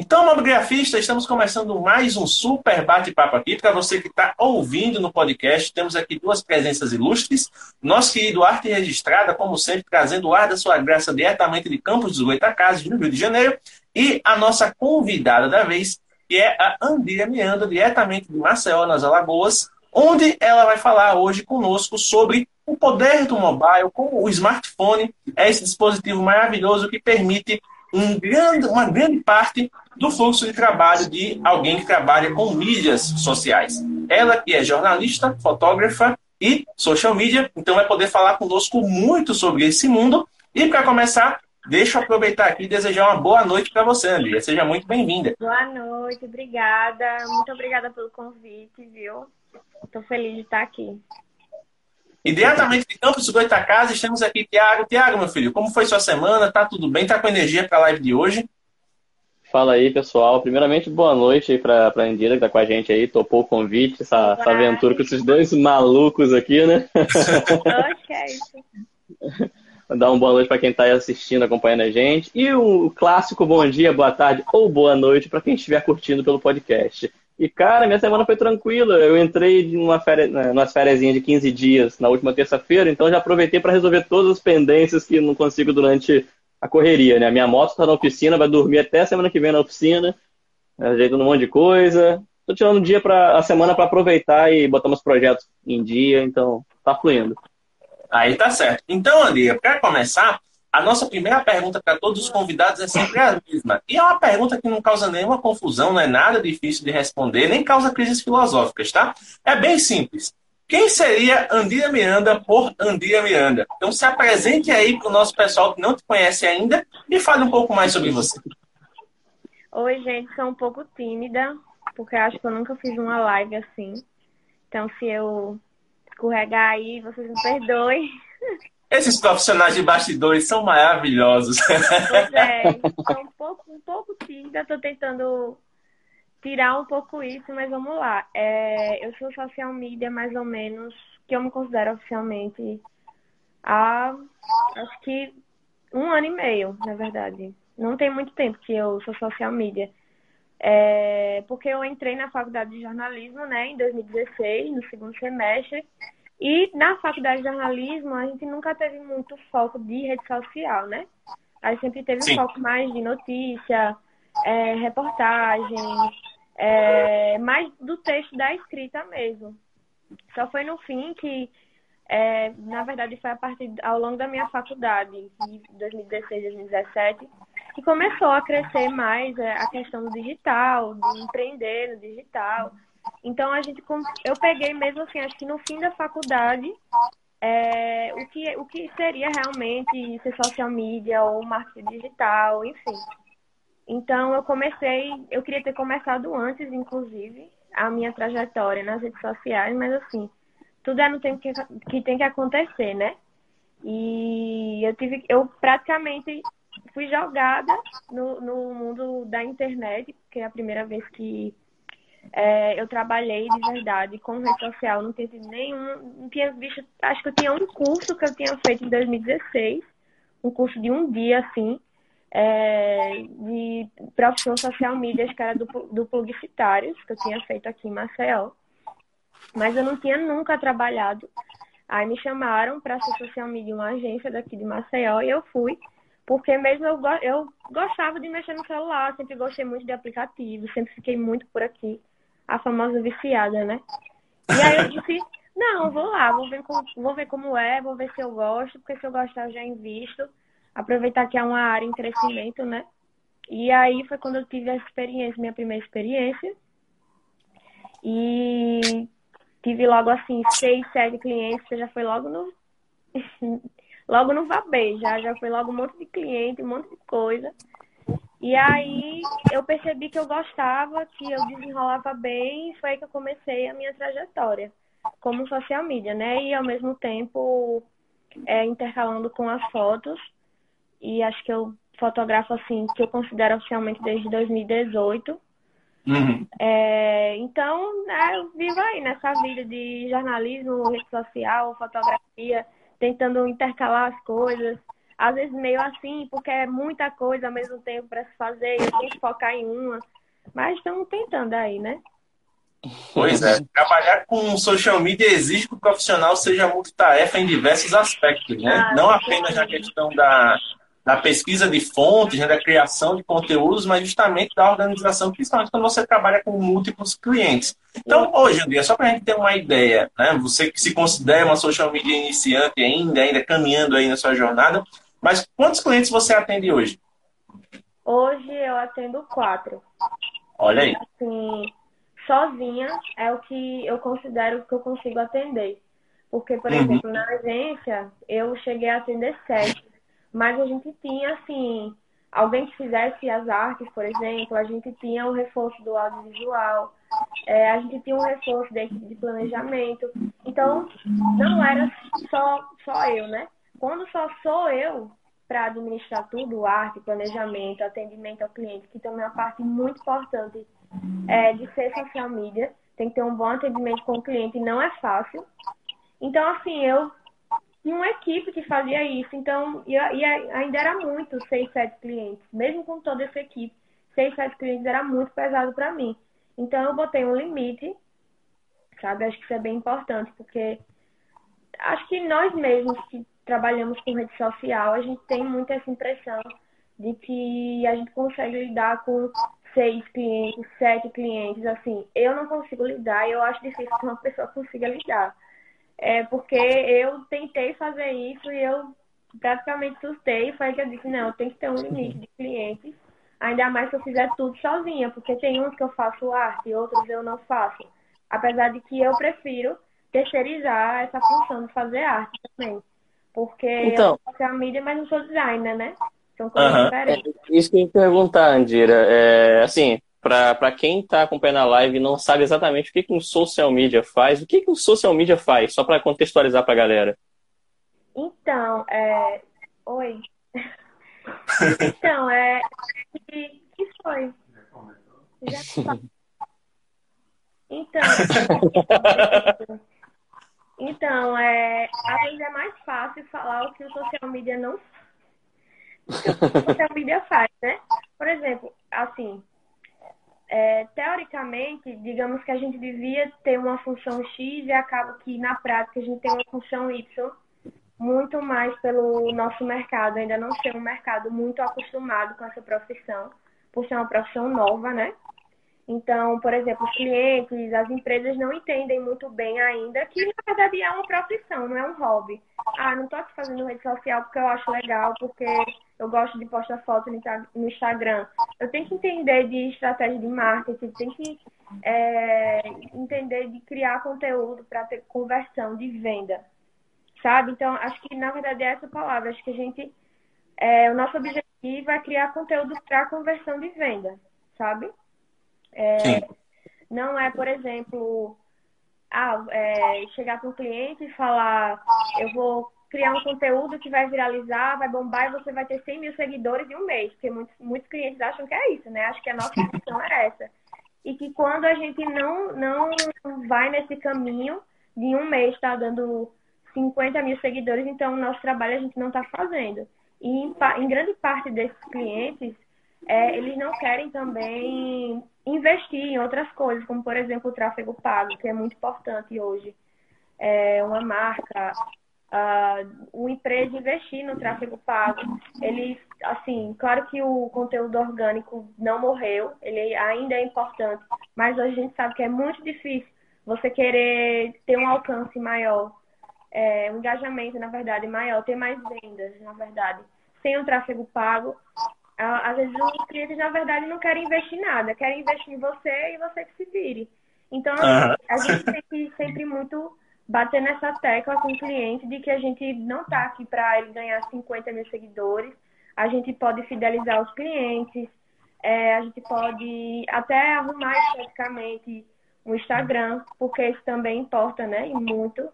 Então, mobigrafista, estamos começando mais um super bate-papo aqui. Para você que está ouvindo no podcast, temos aqui duas presenças ilustres. Nosso querido Arte Registrada, como sempre, trazendo o ar da sua graça diretamente de Campos dos Goitacazes, no Rio de Janeiro. E a nossa convidada da vez, que é a Andrea Mianda, diretamente de Maceió, nas Alagoas, onde ela vai falar hoje conosco sobre o poder do mobile, como o smartphone é esse dispositivo maravilhoso que permite um grande, uma grande parte do fluxo de trabalho de alguém que trabalha com mídias sociais. Ela que é jornalista, fotógrafa e social media, então vai poder falar conosco muito sobre esse mundo. E para começar, deixa eu aproveitar aqui e desejar uma boa noite para você, Andrea. Seja muito bem-vinda. Boa noite, obrigada. Muito obrigada pelo convite, viu? Estou feliz de estar aqui. E diretamente de Campos do Goitacazes, estamos aqui, Tiago. Tiago, meu filho, como foi sua semana? Tá tudo bem? Tá com energia para a live de hoje? Fala aí, pessoal. Primeiramente, boa noite aí pra, pra Andira que tá com a gente aí, topou o convite, essa, essa aventura com esses dois malucos aqui, né? ok. Dar uma boa noite para quem está assistindo, acompanhando a gente. E o clássico bom dia, boa tarde ou boa noite para quem estiver curtindo pelo podcast. E, cara, minha semana foi tranquila. Eu entrei numa férias, numa férias de 15 dias na última terça-feira, então já aproveitei para resolver todas as pendências que não consigo durante a correria, né? Minha moto está na oficina, vai dormir até semana que vem na oficina, ajeitando um monte de coisa. Tô tirando um dia para a semana para aproveitar e botar meus projetos em dia, então tá fluindo. Aí tá certo. Então, Andria, para começar, a nossa primeira pergunta para todos os convidados é sempre a mesma. E é uma pergunta que não causa nenhuma confusão, não é nada difícil de responder, nem causa crises filosóficas, tá? É bem simples. Quem seria Andira Miranda por Andira Miranda? Então se apresente aí para o nosso pessoal que não te conhece ainda e fale um pouco mais sobre você. Oi, gente, sou um pouco tímida, porque acho que eu nunca fiz uma live assim. Então se eu escorregar aí, vocês me perdoem. Esses profissionais de bastidores são maravilhosos. Pois é, sou um pouco, um pouco tímida, estou tentando tirar um pouco isso, mas vamos lá. É, eu sou social media mais ou menos, que eu me considero oficialmente há acho que um ano e meio, na verdade. Não tem muito tempo que eu sou social media. É, porque eu entrei na faculdade de jornalismo né, em 2016, no segundo semestre. E na faculdade de jornalismo, a gente nunca teve muito foco de rede social, né? A gente sempre teve Sim. um foco mais de notícia, é, reportagem, é, mais do texto da escrita mesmo. Só foi no fim que, é, na verdade, foi a partir ao longo da minha faculdade, de 2016, 2017, que começou a crescer mais é, a questão do digital, de empreender no digital. Então a gente, eu peguei mesmo assim, acho que no fim da faculdade, é, o, que, o que seria realmente ser social media ou marketing digital, enfim. Então eu comecei, eu queria ter começado antes, inclusive, a minha trajetória nas redes sociais, mas assim, tudo é no tempo que, que tem que acontecer, né? E eu tive, eu praticamente fui jogada no, no mundo da internet, que é a primeira vez que é, eu trabalhei de verdade com rede social, não tinha nenhum, não tinha visto, acho que eu tinha um curso que eu tinha feito em 2016, um curso de um dia, assim, é, de profissão social media, que era do, do publicitários, que eu tinha feito aqui em Maceió. Mas eu não tinha nunca trabalhado. Aí me chamaram para ser social media uma agência daqui de Maceió e eu fui. Porque mesmo eu, eu gostava de mexer no celular, sempre gostei muito de aplicativos, sempre fiquei muito por aqui. A famosa viciada, né? E aí eu disse, não, vou lá, vou ver, como, vou ver como é, vou ver se eu gosto, porque se eu gostar eu já invisto aproveitar que é uma área em crescimento, né? E aí foi quando eu tive a experiência, minha primeira experiência. E tive logo assim, seis, sete clientes, já foi logo no. logo no Vabê, já, já foi logo um monte de cliente, um monte de coisa. E aí eu percebi que eu gostava, que eu desenrolava bem, e foi aí que eu comecei a minha trajetória como social media, né? E ao mesmo tempo é, intercalando com as fotos. E acho que eu fotografo assim, que eu considero oficialmente desde 2018. Uhum. É, então, né, eu vivo aí nessa vida de jornalismo, rede social, fotografia, tentando intercalar as coisas. Às vezes meio assim, porque é muita coisa ao mesmo tempo para se fazer, eu tenho que focar em uma. Mas estamos tentando aí, né? Pois é, trabalhar com social media exige que o profissional seja multitarefa em diversos aspectos, né? Ah, Não apenas na questão da, da pesquisa de fontes, né, da criação de conteúdos, mas justamente da organização, principalmente quando você trabalha com múltiplos clientes. Então, hoje em dia, só para a gente ter uma ideia, né, você que se considera uma social media iniciante ainda, ainda caminhando aí na sua jornada, mas quantos clientes você atende hoje? Hoje eu atendo quatro. Olha aí. Assim, sozinha é o que eu considero que eu consigo atender. Porque, por uhum. exemplo, na agência, eu cheguei a atender sete, mas a gente tinha, assim, alguém que fizesse as artes, por exemplo, a gente tinha o reforço do audiovisual, é, a gente tinha um reforço da equipe de planejamento. Então, não era só, só eu, né? Quando só sou eu para administrar tudo, arte, planejamento, atendimento ao cliente, que também é uma parte muito importante é, de ser social media, tem que ter um bom atendimento com o cliente, não é fácil. Então, assim, eu tinha uma equipe que fazia isso, então, e, e ainda era muito, seis, sete clientes, mesmo com toda essa equipe, seis, sete clientes era muito pesado para mim. Então, eu botei um limite, sabe? Acho que isso é bem importante, porque acho que nós mesmos que trabalhamos com rede social, a gente tem muito essa impressão de que a gente consegue lidar com seis clientes, sete clientes, assim, eu não consigo lidar e eu acho difícil que uma pessoa consiga lidar. É porque eu tentei fazer isso e eu praticamente surtei, foi que eu disse, não, tem que ter um limite de clientes, ainda mais se eu fizer tudo sozinha, porque tem uns que eu faço arte, outros eu não faço. Apesar de que eu prefiro terceirizar essa função de fazer arte também. Porque então, eu sou a mídia, mas não sou designer, né? São coisas uhum. diferentes. É, isso que eu ia perguntar, Andira. É, assim, para quem está acompanhando a live e não sabe exatamente o que, que um social media faz, o que, que um social media faz? Só para contextualizar para a galera. Então, é... Oi. então, é... que foi? Já tá. Então... Então, é, às vezes é mais fácil falar o que o social media não social media faz, né? Por exemplo, assim, é, teoricamente, digamos que a gente devia ter uma função X e acaba que na prática a gente tem uma função Y, muito mais pelo nosso mercado, ainda não ser um mercado muito acostumado com essa profissão, por ser uma profissão nova, né? Então, por exemplo, os clientes, as empresas não entendem muito bem ainda que, na verdade, é uma profissão, não é um hobby. Ah, não estou aqui fazendo rede social porque eu acho legal, porque eu gosto de postar foto no Instagram. Eu tenho que entender de estratégia de marketing, tenho que é, entender de criar conteúdo para ter conversão de venda, sabe? Então, acho que, na verdade, é essa palavra. Acho que a gente... É, o nosso objetivo é criar conteúdo para conversão de venda, sabe? É, não é, por exemplo, ah, é, chegar para um cliente e falar, eu vou criar um conteúdo que vai viralizar, vai bombar e você vai ter 100 mil seguidores em um mês, porque muitos, muitos clientes acham que é isso, né? Acho que a nossa missão é essa. E que quando a gente não, não vai nesse caminho de um mês estar tá dando 50 mil seguidores, então o nosso trabalho a gente não está fazendo. E em, em grande parte desses clientes, é, eles não querem também investir em outras coisas, como por exemplo o tráfego pago, que é muito importante hoje. É uma marca, uh, uma empresa investir no tráfego pago. Eles, assim, claro que o conteúdo orgânico não morreu, ele ainda é importante, mas hoje a gente sabe que é muito difícil você querer ter um alcance maior, é, um engajamento, na verdade, maior, ter mais vendas, na verdade, sem o tráfego pago às vezes os clientes, na verdade, não querem investir nada, querem investir em você e você que se vire. Então, uhum. a gente tem que sempre muito bater nessa tecla com o cliente de que a gente não está aqui para ele ganhar 50 mil seguidores, a gente pode fidelizar os clientes, É, a gente pode até arrumar esteticamente o Instagram, porque isso também importa, né? E muito.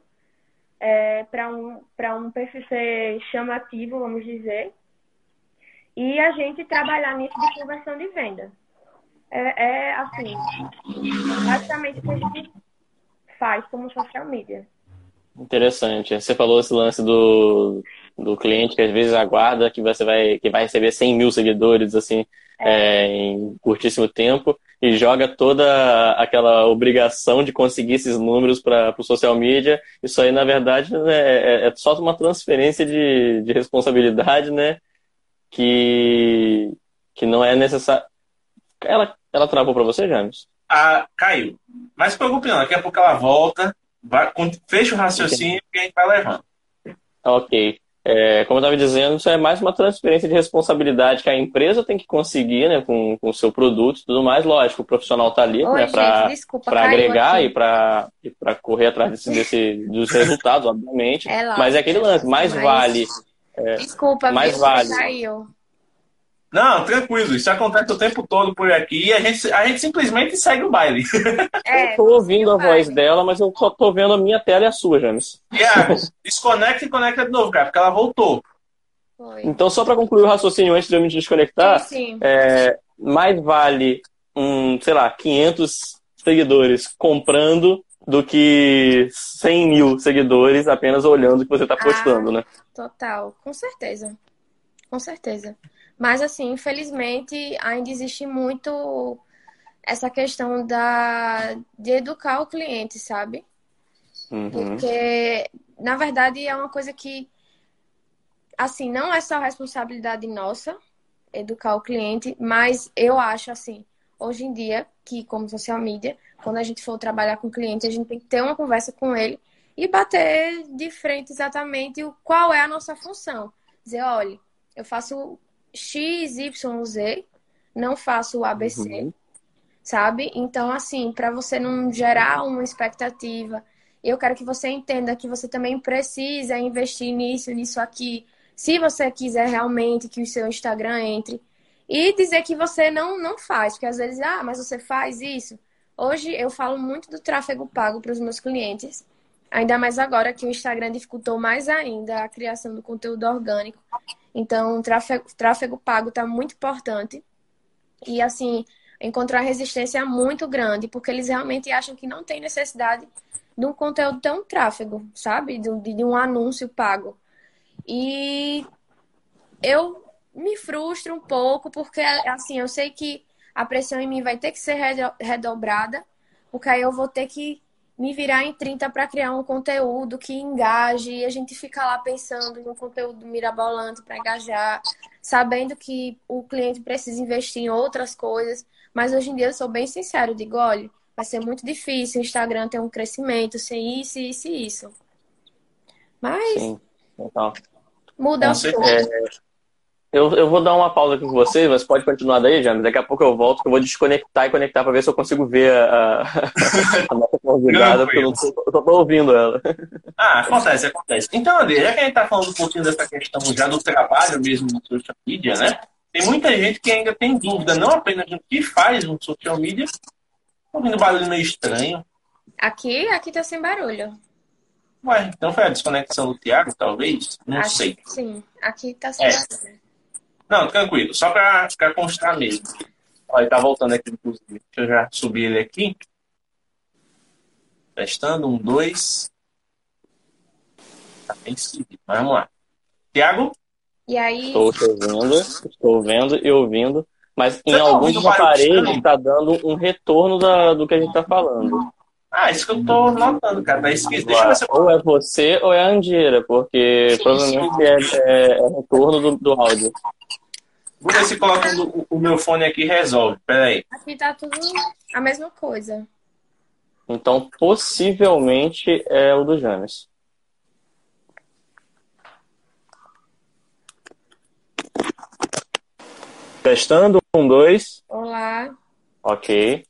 É, para um, um perfil ser chamativo, vamos dizer. E a gente trabalhar nisso de conversão de venda. É, é assim, basicamente o que a gente faz como social media. Interessante. Você falou esse lance do, do cliente que às vezes aguarda que você vai, que vai receber 100 mil seguidores assim é. É, em curtíssimo tempo e joga toda aquela obrigação de conseguir esses números para o social media. Isso aí, na verdade, né, é, é, só uma transferência de, de responsabilidade, né? Que, que não é necessário. Ela, ela travou para você, James? Ah, caiu. Mas se preocupe não, daqui a pouco ela volta, vai, fecha o raciocínio okay. e a gente vai levando. Ok. É, como eu estava dizendo, isso é mais uma transferência de responsabilidade que a empresa tem que conseguir né, com o seu produto e tudo mais. Lógico, o profissional está ali né, para agregar aqui. e para correr atrás desse, desse, dos resultados, obviamente. É lógico, mas é aquele lance, mais mas... vale. É, desculpa, mais vale. Caiu. Não, tranquilo, isso acontece o tempo todo por aqui e a gente, a gente simplesmente segue o baile. É, eu tô ouvindo a voz dela, mas eu só tô vendo a minha tela e a sua, James. Iago, desconecta e conecta de novo, cara, porque ela voltou. Foi. Então, só para concluir o raciocínio antes de eu me desconectar, sim, sim. É, mais vale, um, sei lá, 500 seguidores comprando do que 100 mil seguidores apenas olhando o que você está postando, ah, né? Total, com certeza. Com certeza. Mas, assim, infelizmente, ainda existe muito essa questão da, de educar o cliente, sabe? Uhum. Porque, na verdade, é uma coisa que, assim, não é só responsabilidade nossa educar o cliente, mas eu acho, assim, hoje em dia, que como social media, quando a gente for trabalhar com o cliente, a gente tem que ter uma conversa com ele e bater de frente exatamente o qual é a nossa função. Dizer, olha, eu faço X, Y, Z, não faço o ABC, uhum. sabe? Então, assim, para você não gerar uma expectativa, eu quero que você entenda que você também precisa investir nisso, nisso aqui, se você quiser realmente que o seu Instagram entre. E dizer que você não, não faz, porque às vezes, ah, mas você faz isso. Hoje eu falo muito do tráfego pago para os meus clientes. Ainda mais agora que o Instagram dificultou mais ainda a criação do conteúdo orgânico. Então, o tráfego, tráfego pago está muito importante. E, assim, encontrar resistência é muito grande, porque eles realmente acham que não tem necessidade de um conteúdo tão tráfego, sabe? De, de um anúncio pago. E eu me frustro um pouco, porque, assim, eu sei que a pressão em mim vai ter que ser redobrada, porque aí eu vou ter que me virar em 30 para criar um conteúdo que engaje e a gente fica lá pensando em um conteúdo mirabolante para engajar, sabendo que o cliente precisa investir em outras coisas. Mas hoje em dia eu sou bem sincero, digo, olha, vai ser muito difícil o Instagram ter um crescimento sem isso, isso e isso. Mas Sim. Então, muda um pouco. Eu, eu vou dar uma pausa aqui com você, mas pode continuar daí, James. Daqui a pouco eu volto, que eu vou desconectar e conectar para ver se eu consigo ver a, a nossa convidada, porque eu, não tô, eu só tô ouvindo ela. Ah, acontece, acontece. Então, André, já que a gente tá falando um pouquinho dessa questão já do trabalho mesmo no social media, né? Tem muita gente que ainda tem dúvida, não apenas do que faz no social media, ouvindo barulho meio estranho. Aqui, aqui tá sem barulho. Ué, então foi a desconexão do Thiago, talvez? Não aqui, sei. Sim, aqui tá sem é. barulho. Não, tranquilo. Só para constar mesmo. Olha, ele tá voltando aqui, inclusive. Deixa eu já subir ele aqui. Testando, um, dois. Tá bem seguido. Vamos lá. Tiago? E aí? Estou te ouvindo, estou vendo e ouvindo. Mas Você em tá alguns aparelhos está dando um retorno da, do que a gente está falando. Ah, isso que eu tô notando, cara. Tá esquisito. Deixa eu ver se eu... Ou é você ou é a Andira, porque sim, provavelmente sim. É, é, é retorno do, do áudio. Vou ver se colocando o, o meu fone aqui resolve. Pera aí. Aqui tá tudo a mesma coisa. Então, possivelmente é o do James. Testando, um, dois. Olá. Ok.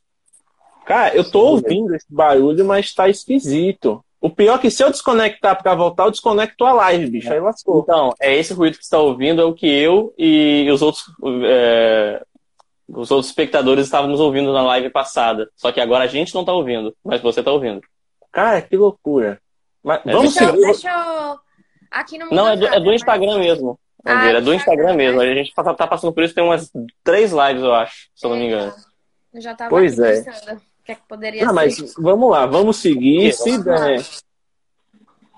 Cara, eu tô ouvindo esse barulho, mas tá esquisito. O pior é que se eu desconectar para voltar, eu desconecto a live, bicho. Aí lascou. Então, é esse ruído que você está ouvindo, é o que eu e os outros é, os outros espectadores estavam nos ouvindo na live passada. Só que agora a gente não está ouvindo, mas você está ouvindo. Cara, que loucura. Mas, É, vamos Deixa eu, seguir. deixa eu... Aqui não muda Não, é do, é do mas- Instagram mesmo. Ah, Andreira, é do Instagram Instagram, mesmo. né? A gente tá, tá passando por isso tem umas três lives, eu acho, se eu não me engano. Eu já tava Pois é. pensando o que é que poderia Não, ser. mas vamos lá, vamos seguir. Se der.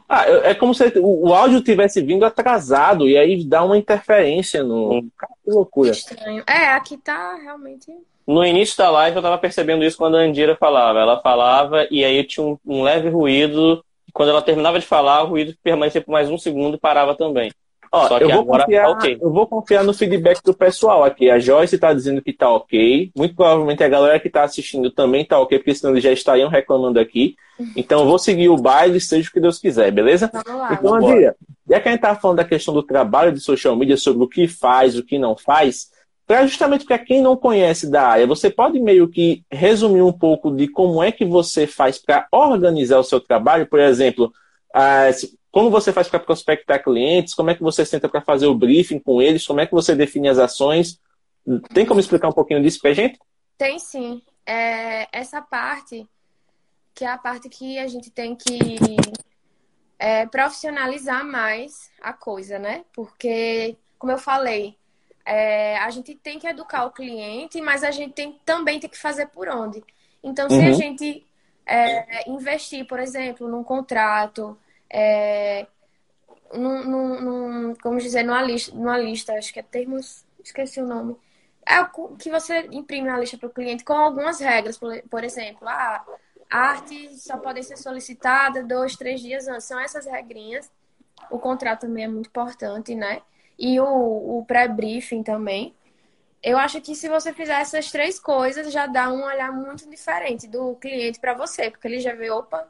Ah, eu- é como se o, o áudio tivesse vindo atrasado e aí dá uma interferência no. Cara, que loucura. Estranho. É, aqui tá realmente... No início da live eu tava percebendo isso quando a Andira falava. Ela falava e aí tinha um, um leve ruído. Quando ela terminava de falar, o ruído permanecia por mais um segundo e parava também. Ó, Só que eu, vou agora confiar, tá ok. eu vou confiar no feedback do pessoal aqui. A Joyce está dizendo que tá ok. Muito provavelmente a galera que está assistindo também tá ok, porque senão eles já estariam reclamando aqui. Então eu vou seguir o baile, seja o que Deus quiser, beleza? Vamos lá. Então. Andria, já que a gente tá falando da questão do trabalho de social media, sobre o que faz, o que não faz, para justamente para quem não conhece da área, você pode meio que resumir um pouco de como é que você faz para organizar o seu trabalho, por exemplo, ah, se- como você faz para prospectar clientes, como é que você senta para fazer o briefing com eles, como é que você define as ações. Tem como explicar um pouquinho disso pra gente? Tem sim. É, essa parte, que é a parte que a gente tem que é, profissionalizar mais a coisa, né? Porque, como eu falei, é, a gente tem que educar o cliente, mas a gente tem, também tem que fazer por onde. Então, se a Uhum. gente é, investir, por exemplo, num contrato, é, num, num- como dizer, numa lista, numa lista, acho que é termos, esqueci o nome. É o que você imprime na lista para o cliente com algumas regras, por, por exemplo, a arte só podem ser solicitadas dois, três dias antes. São essas regrinhas. O contrato também é muito importante, né? E o, o pré-briefing também. Eu acho que se você fizer essas três coisas, já dá um olhar muito diferente do cliente para você, porque ele já vê, opa,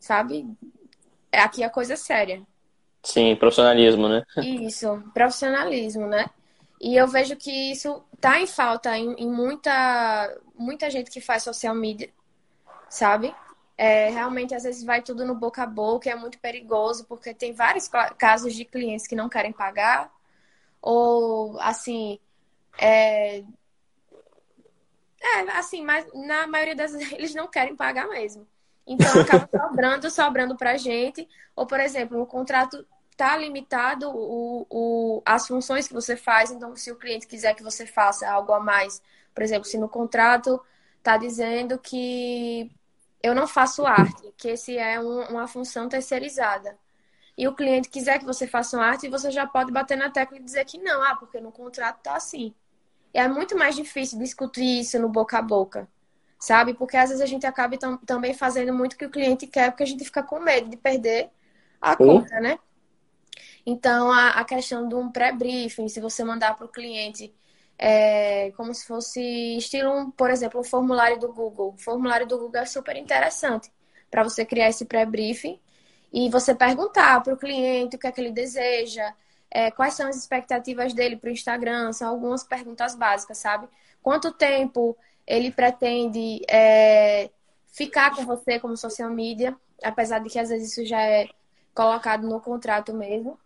sabe? É aqui a coisa é séria. Sim, profissionalismo, né? Isso, profissionalismo, né? E eu vejo que isso tá em falta em, em muita, muita gente que faz social media, sabe? É, realmente, às vezes, vai tudo no boca a boca, e é muito perigoso, porque tem vários casos de clientes que não querem pagar, ou, assim, é, é, assim, mas na maioria das vezes eles não querem pagar mesmo. Então, acaba sobrando, sobrando pra gente, ou, por exemplo, o contrato tá limitado o, o, as funções que você faz. Então, se o cliente quiser que você faça algo a mais, por exemplo, se no contrato tá dizendo que eu não faço arte, que esse é um- uma função terceirizada. E o cliente quiser que você faça uma arte, você já pode bater na tecla e dizer que não, ah, porque no contrato tá assim. E é muito mais difícil discutir isso no boca a boca, sabe? Porque às vezes a gente acaba tam- também fazendo muito o que o cliente quer, porque a gente fica com medo de perder a conta, né? Então, a, a questão de um pré-briefing, se você mandar para o cliente é, como se fosse estilo, um, por exemplo, um formulário do Google. O formulário do Google é super interessante para você criar esse pré-briefing e você perguntar para o cliente o que é que ele deseja, é, quais são as expectativas dele para o Instagram, são algumas perguntas básicas, sabe? Quanto tempo ele pretende é, ficar com você como social media, apesar de que às vezes isso já é colocado no contrato mesmo.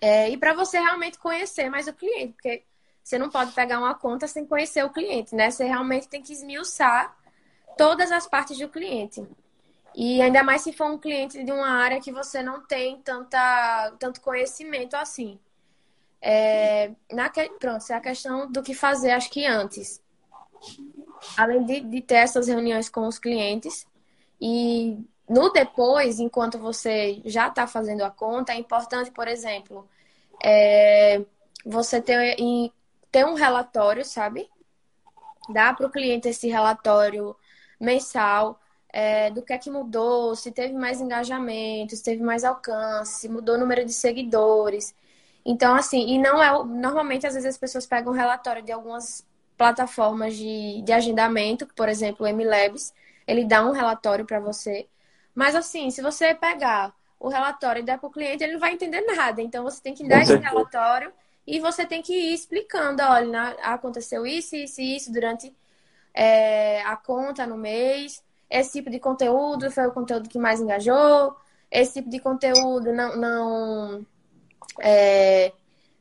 É, e para você realmente conhecer mais o cliente, porque você não pode pegar uma conta sem conhecer o cliente, né? Você realmente tem que esmiuçar todas as partes do cliente. E ainda mais se for um cliente de uma área que você não tem tanta, tanto conhecimento assim. É, na, pronto, é a questão do que fazer, acho que antes. Além de, de ter essas reuniões com os clientes. E no depois, enquanto você já está fazendo a conta, é importante, por exemplo, é, você ter, ter um relatório, sabe? Dá para o cliente esse relatório mensal é, do que é que mudou, se teve mais engajamento, se teve mais alcance, se mudou o número de seguidores. Então, assim, e não é. Normalmente, às vezes, as pessoas pegam um relatório de algumas plataformas de, de agendamento, por exemplo, o MLabs, ele dá um relatório para você. Mas, assim, se você pegar o relatório e der para o cliente, ele não vai entender nada. Então, você tem que dar esse relatório e você tem que ir explicando: olha, aconteceu isso, isso e isso durante é, a conta no mês. Esse tipo de conteúdo foi o conteúdo que mais engajou. Esse tipo de conteúdo não, não, é,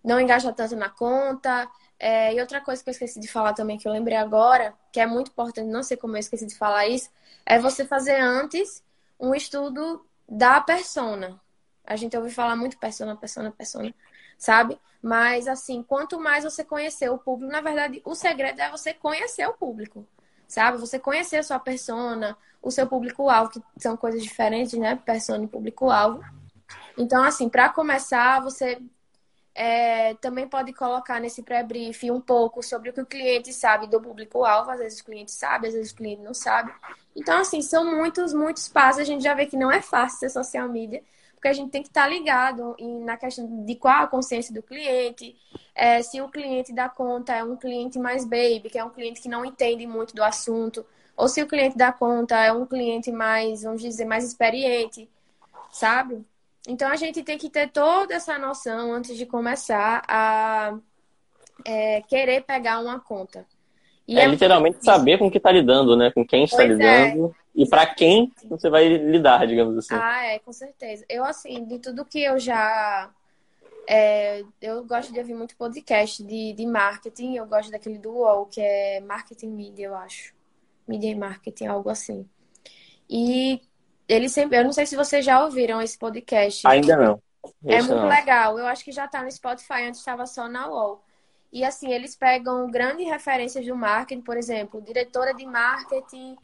não engaja tanto na conta. É, e outra coisa que eu esqueci de falar também, que eu lembrei agora, que é muito importante, não sei como eu esqueci de falar isso, é você fazer antes um estudo da persona. A gente ouve falar muito persona, persona, persona, sabe? Mas, assim, quanto mais você conhecer o público, na verdade, o segredo é você conhecer o público, sabe? Você conhecer a sua persona, o seu público-alvo, que são coisas diferentes, né? Persona e público-alvo. Então, assim, para começar, você é, também pode colocar nesse pré-brief um pouco sobre o que o cliente sabe do público-alvo. Às vezes o cliente sabe, às vezes o cliente não sabe. Então, assim, são muitos, muitos passos. A gente já vê que não é fácil ser social media, porque a gente tem que estar ligado na questão de qual a consciência do cliente, é, se o cliente da conta é um cliente mais baby, que é um cliente que não entende muito do assunto, ou se o cliente da conta é um cliente mais, vamos dizer, mais experiente, sabe? Então a gente tem que ter toda essa noção antes de começar a é, querer pegar uma conta. E é, é literalmente saber com que está lidando, né? Com quem está pois é. lidando é. e para quem você vai lidar, digamos assim. Ah, é, com certeza. Eu, assim, de tudo que eu já. É, eu gosto de ouvir muito podcast de, de marketing. Eu gosto daquele do UOL, que é Marketing Media, eu acho. Media e Marketing, algo assim. E ele sempre. Eu não sei se vocês já ouviram esse podcast. Ainda não. É muito não. legal. Eu acho que já tá no Spotify, antes estava só na UOL. E assim, eles pegam grandes referências do marketing, por exemplo, diretora de marketing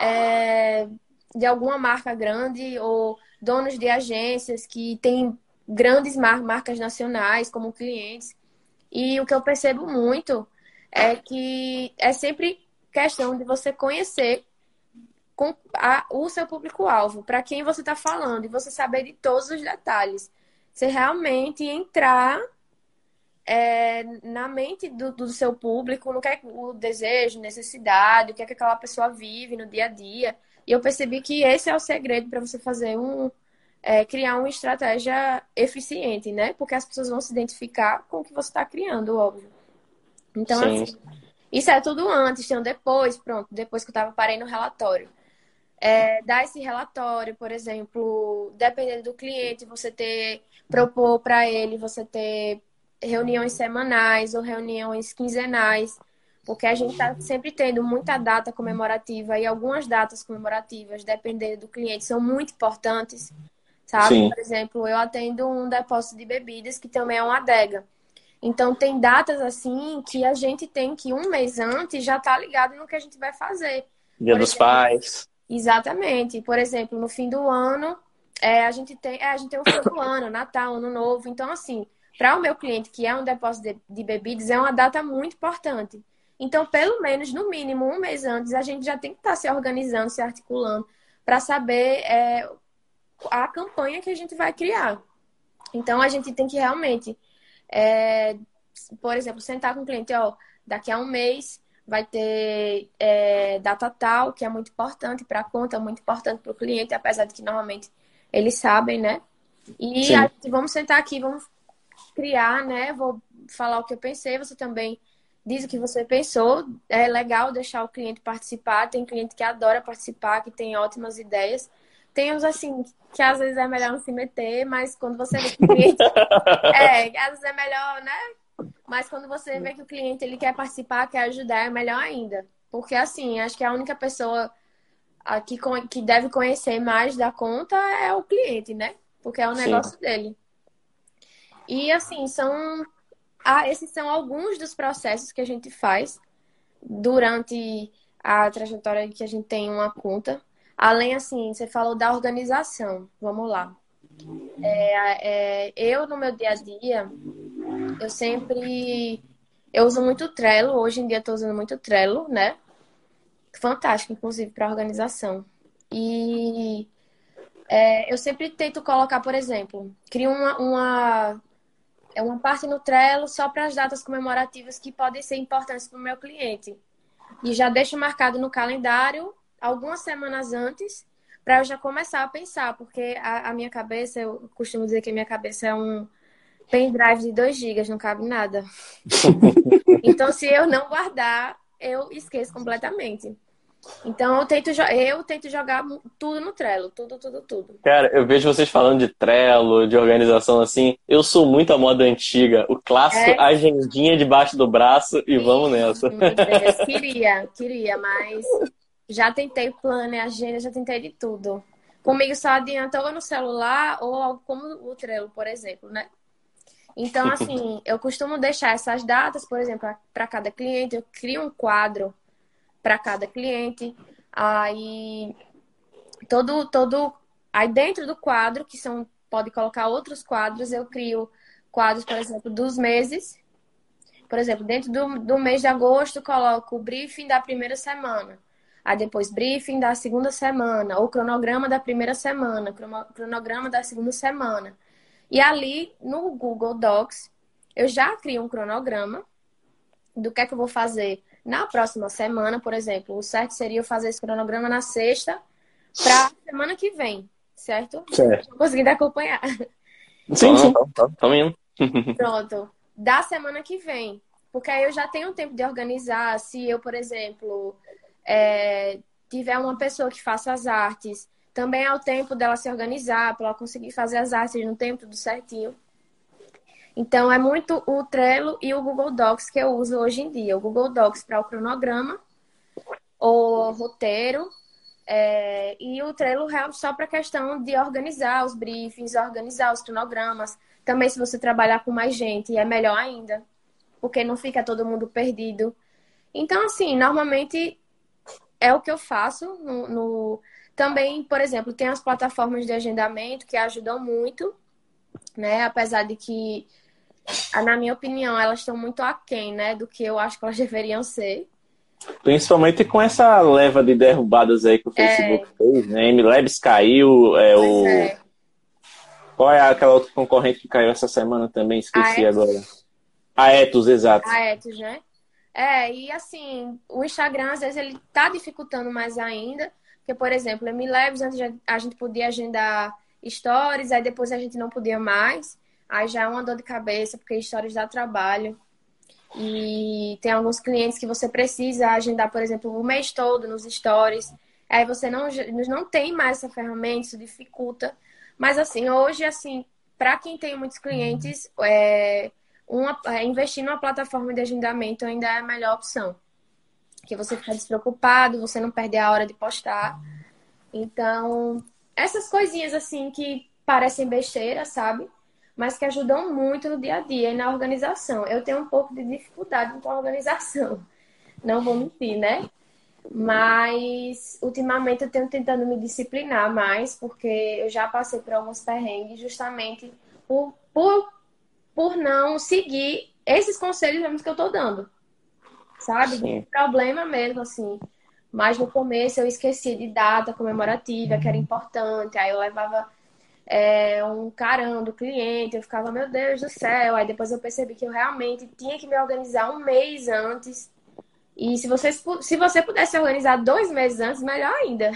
é, de alguma marca grande, ou donos de agências que têm grandes mar marcas nacionais como clientes. E o que eu percebo muito é que é sempre questão de você conhecer com a, o seu público-alvo, para quem você está falando, e você saber de todos os detalhes. Você realmente entrar é, na mente do, do, seu público, no que é o desejo, necessidade, o que é que aquela pessoa vive no dia a dia. E eu percebi que esse é o segredo para você fazer um. É, criar uma estratégia eficiente, né? Porque as pessoas vão se identificar com o que você está criando, óbvio. Então, Sim. assim, isso é tudo antes, tem um depois, pronto, depois que eu tava parei no relatório é, dar esse relatório, por exemplo, dependendo do cliente, você ter, propor para ele, você ter reuniões semanais ou reuniões quinzenais, porque a gente está sempre tendo muita data comemorativa e algumas datas comemorativas, dependendo do cliente, são muito importantes, sabe? Sim. Por exemplo, eu atendo um depósito de bebidas que também é uma adega. Então, tem datas assim que a gente tem que um mês antes já tá ligado no que a gente vai fazer. Dia Por dos exemplo, pais. Exatamente. Por exemplo, no fim do ano, é, a gente tem, é, a gente tem o fim do ano, Natal, Ano Novo. Então, assim, para o meu cliente, que é um depósito de, de, bebidas, é uma data muito importante. Então, pelo menos, no mínimo, um mês antes, a gente já tem que estar tá se organizando, se articulando, para saber é, a campanha que a gente vai criar. Então, a gente tem que realmente, é, por exemplo, sentar com o cliente, ó, daqui a um mês vai ter é, data tal, que é muito importante para a conta, muito importante para o cliente, apesar de que normalmente eles sabem, né? E gente, vamos sentar aqui, vamos criar, né? Vou falar o que eu pensei, você também diz o que você pensou. É legal deixar o cliente participar. Tem cliente que adora participar, que tem ótimas ideias. Tem uns assim que às vezes é melhor não se meter, mas quando você vê que o cliente. é, às vezes é melhor, né? Mas quando você vê que o cliente ele quer participar, quer ajudar, é melhor ainda. Porque assim, acho que a única pessoa aqui que deve conhecer mais da conta é o cliente, né? Porque é o negócio Sim. dele. E assim, são ah, esses são alguns dos processos que a gente faz durante a trajetória que a gente tem uma conta. Além, assim, você falou da organização. Vamos lá. É, é, eu, no meu dia a dia, eu sempre. Eu uso muito Trello. Hoje em dia, estou usando muito Trello, né? Fantástico, inclusive, para organização. E é, eu sempre tento colocar, por exemplo, crio uma, uma, é uma parte no Trello só para as datas comemorativas que podem ser importantes para o meu cliente. E já deixo marcado no calendário algumas semanas antes para eu já começar a pensar, porque a, a, minha cabeça, eu costumo dizer que a minha cabeça é um pendrive de 2 GB, não cabe nada. então, se eu não guardar, eu esqueço completamente. Então eu tento, eu tento jogar tudo no Trello, tudo, tudo, tudo. Cara, eu vejo vocês falando de Trello, de organização assim. Eu sou muito a moda antiga, o clássico é? agendinha debaixo do braço e Sim, vamos nessa. queria, queria, mas já tentei planner, agenda, já tentei de tudo. Comigo só adianta ou no celular ou algo como o Trello, por exemplo, né? Então, assim, eu costumo deixar essas datas, por exemplo, para cada cliente, eu crio um quadro para cada cliente. Aí todo todo aí dentro do quadro, que são pode colocar outros quadros, eu crio quadros, por exemplo, dos meses. Por exemplo, dentro do, do mês de agosto, coloco o briefing da primeira semana. Aí depois briefing da segunda semana, ou cronograma da primeira semana, cronograma da segunda semana. E ali no Google Docs, eu já crio um cronograma do que é que eu vou fazer na próxima semana, por exemplo. O certo seria eu fazer esse cronograma na sexta para semana que vem, certo? Certo. Conseguindo acompanhar. Sim, sim. Estamos indo. Pronto. Da semana que vem. Porque aí eu já tenho tempo de organizar. Se eu, por exemplo, é, tiver uma pessoa que faça as artes, também é o tempo dela se organizar, para ela conseguir fazer as artes no tempo tudo certinho. Então, é muito o Trello e o Google Docs que eu uso hoje em dia. O Google Docs para o cronograma, o roteiro, é, e o Trello só para a questão de organizar os briefings, organizar os cronogramas. Também, se você trabalhar com mais gente, é melhor ainda, porque não fica todo mundo perdido. Então, assim, normalmente é o que eu faço no... Também, por exemplo, tem as plataformas de agendamento que ajudam muito, né? Apesar de que, na minha opinião, elas estão muito aquém, né? Do que eu acho que elas deveriam ser. Principalmente com essa leva de derrubadas aí que o Facebook é... fez, né? MLabs caiu, é o... É. Qual é aquela outra concorrente que caiu essa semana também? Esqueci agora. A Etos, exato. A Etos, né? É, e assim, o Instagram, às vezes, ele tá dificultando mais ainda. Porque, por exemplo, em antes a gente podia agendar stories, aí depois a gente não podia mais. Aí já é uma dor de cabeça, porque stories dá trabalho. E tem alguns clientes que você precisa agendar, por exemplo, o mês todo nos stories. Aí você não, não tem mais essa ferramenta, isso dificulta. Mas assim, hoje, assim, para quem tem muitos clientes, é, uma, é, investir numa plataforma de agendamento ainda é a melhor opção. Que você fica despreocupado, você não perde a hora de postar. Então, essas coisinhas assim que parecem besteira, sabe? Mas que ajudam muito no dia a dia e na organização. Eu tenho um pouco de dificuldade com a organização. Não vou mentir, né? Mas ultimamente eu tenho tentando me disciplinar mais, porque eu já passei por alguns perrengues justamente por, por, por não seguir esses conselhos mesmo que eu tô dando. Sabe? Sim. Problema mesmo, assim. Mas no começo eu esquecia de data comemorativa, que era importante. Aí eu levava é, um carão do cliente, eu ficava, meu Deus do céu. Aí depois eu percebi que eu realmente tinha que me organizar um mês antes. E se você, se você pudesse organizar dois meses antes, melhor ainda.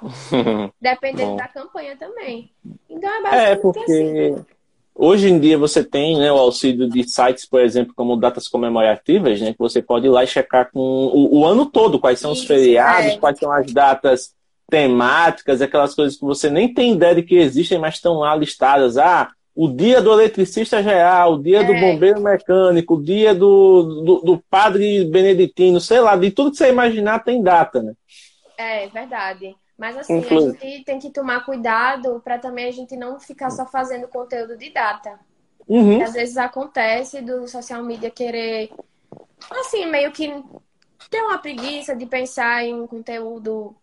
Dependendo da campanha também. Então é, é basicamente é porque... assim. Hoje em dia você tem né, o auxílio de sites, por exemplo, como datas comemorativas, né, que você pode ir lá e checar com o, o ano todo quais são Isso, os feriados, é. quais são as datas temáticas, aquelas coisas que você nem tem ideia de que existem, mas estão lá listadas. Ah, o dia do eletricista geral, o dia é. do bombeiro mecânico, o dia do, do, do, padre beneditino, sei lá, de tudo que você imaginar tem data, né? É, verdade. Mas assim, Inclusive. a gente tem que tomar cuidado para também a gente não ficar só fazendo conteúdo de data. Uhum. Às vezes acontece do social media querer, assim, meio que ter uma preguiça de pensar em um conteúdo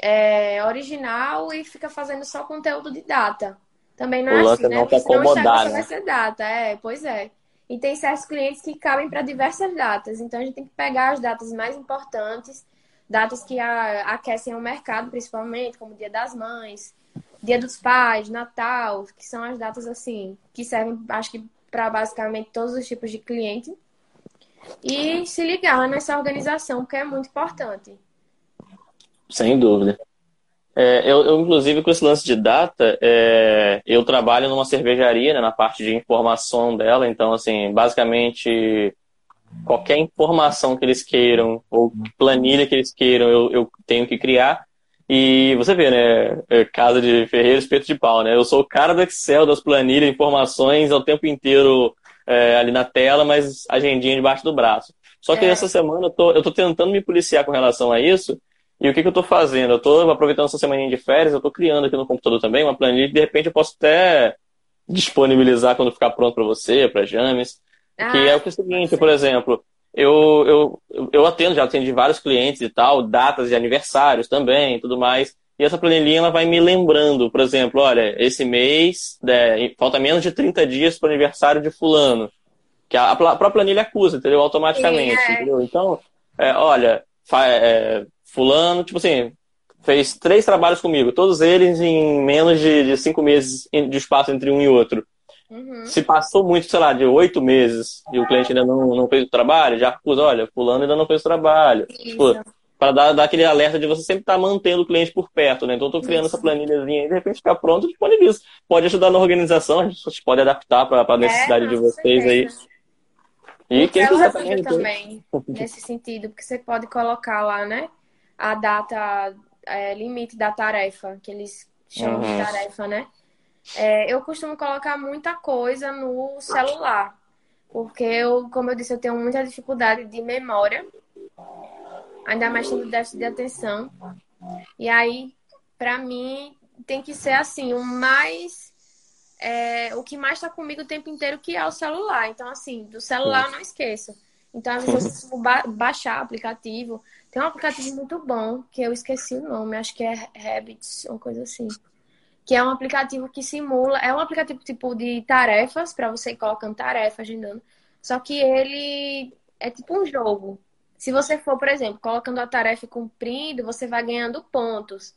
é, original e fica fazendo só conteúdo de data. Também não é assim, né? Porque senão o Instagram né? vai ser data. É, pois é. E tem certos clientes que cabem para diversas datas. Então a gente tem que pegar as datas mais importantes datas que aquecem o mercado, principalmente, como Dia das Mães, Dia dos Pais, Natal, que são as datas assim que servem, acho que para basicamente todos os tipos de cliente. E se ligar nessa organização, porque é muito importante. Sem dúvida. É, eu, eu, inclusive, com esse lance de data, é, eu trabalho numa cervejaria, né, na parte de informação dela. Então, assim, basicamente, qualquer informação que eles queiram, ou planilha que eles queiram, eu, eu tenho que criar. E você vê, né? É casa de ferreiro, espeto de pau, né? Eu sou o cara do Excel, das planilhas, informações ao tempo inteiro é, ali na tela, mas agendinha debaixo do braço. Só que é. essa semana eu tô, eu tô tentando me policiar com relação a isso. E o que, que eu tô fazendo? Eu tô aproveitando essa semana de férias, eu tô criando aqui no computador também uma planilha que de repente eu posso até disponibilizar quando ficar pronto para você, para James. Ah, que é o que é o seguinte, por exemplo, eu, eu, eu atendo, já atendi vários clientes e tal, datas de aniversários também tudo mais. E essa planilhinha ela vai me lembrando, por exemplo, olha, esse mês né, falta menos de 30 dias para o aniversário de fulano. Que a, a própria planilha acusa, entendeu? Automaticamente, Sim, é. entendeu? Então, é, olha, é, fulano, tipo assim, fez três trabalhos comigo, todos eles em menos de, de cinco meses de espaço entre um e outro. Uhum. Se passou muito, sei lá, de oito meses e o cliente ainda não, não fez o trabalho, já acusa, olha, fulano ainda não fez o trabalho. Tipo, para dar, dar aquele alerta de você sempre estar tá mantendo o cliente por perto, né? Então, eu tô criando Isso. essa planilhazinha e de repente ficar pronto, disponibiliza. Pode ajudar na organização, a gente pode adaptar para a é, necessidade é, de vocês certeza. aí. E o quem quiser também. também nesse sentido, porque você pode colocar lá, né? A data é, limite da tarefa, que eles chamam uhum. de tarefa, né? É, eu costumo colocar muita coisa no celular, porque eu, como eu disse, eu tenho muita dificuldade de memória, ainda mais tendo déficit de atenção. E aí, para mim, tem que ser assim, o mais é, o que mais está comigo o tempo inteiro, que é o celular. Então, assim, do celular eu não esqueço. Então, às vezes eu ba baixar aplicativo. Tem um aplicativo muito bom, que eu esqueci o nome, acho que é Habits, uma coisa assim que é um aplicativo que simula, é um aplicativo tipo de tarefas, para você ir colocando tarefa, agendando. Só que ele é tipo um jogo. Se você for, por exemplo, colocando a tarefa e cumprindo, você vai ganhando pontos.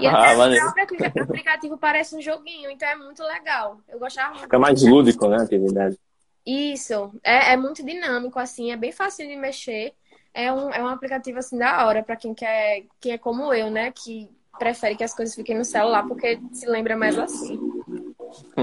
E ah, o próprio aplicativo parece um joguinho, então é muito legal. Eu gostava muito. Fica mais lúdico, né, a atividade. Isso. É, é muito dinâmico, assim, é bem fácil de mexer. É um, é um aplicativo, assim, da hora, para quem quer, quem é como eu, né, que prefere que as coisas fiquem no celular porque se lembra mais assim.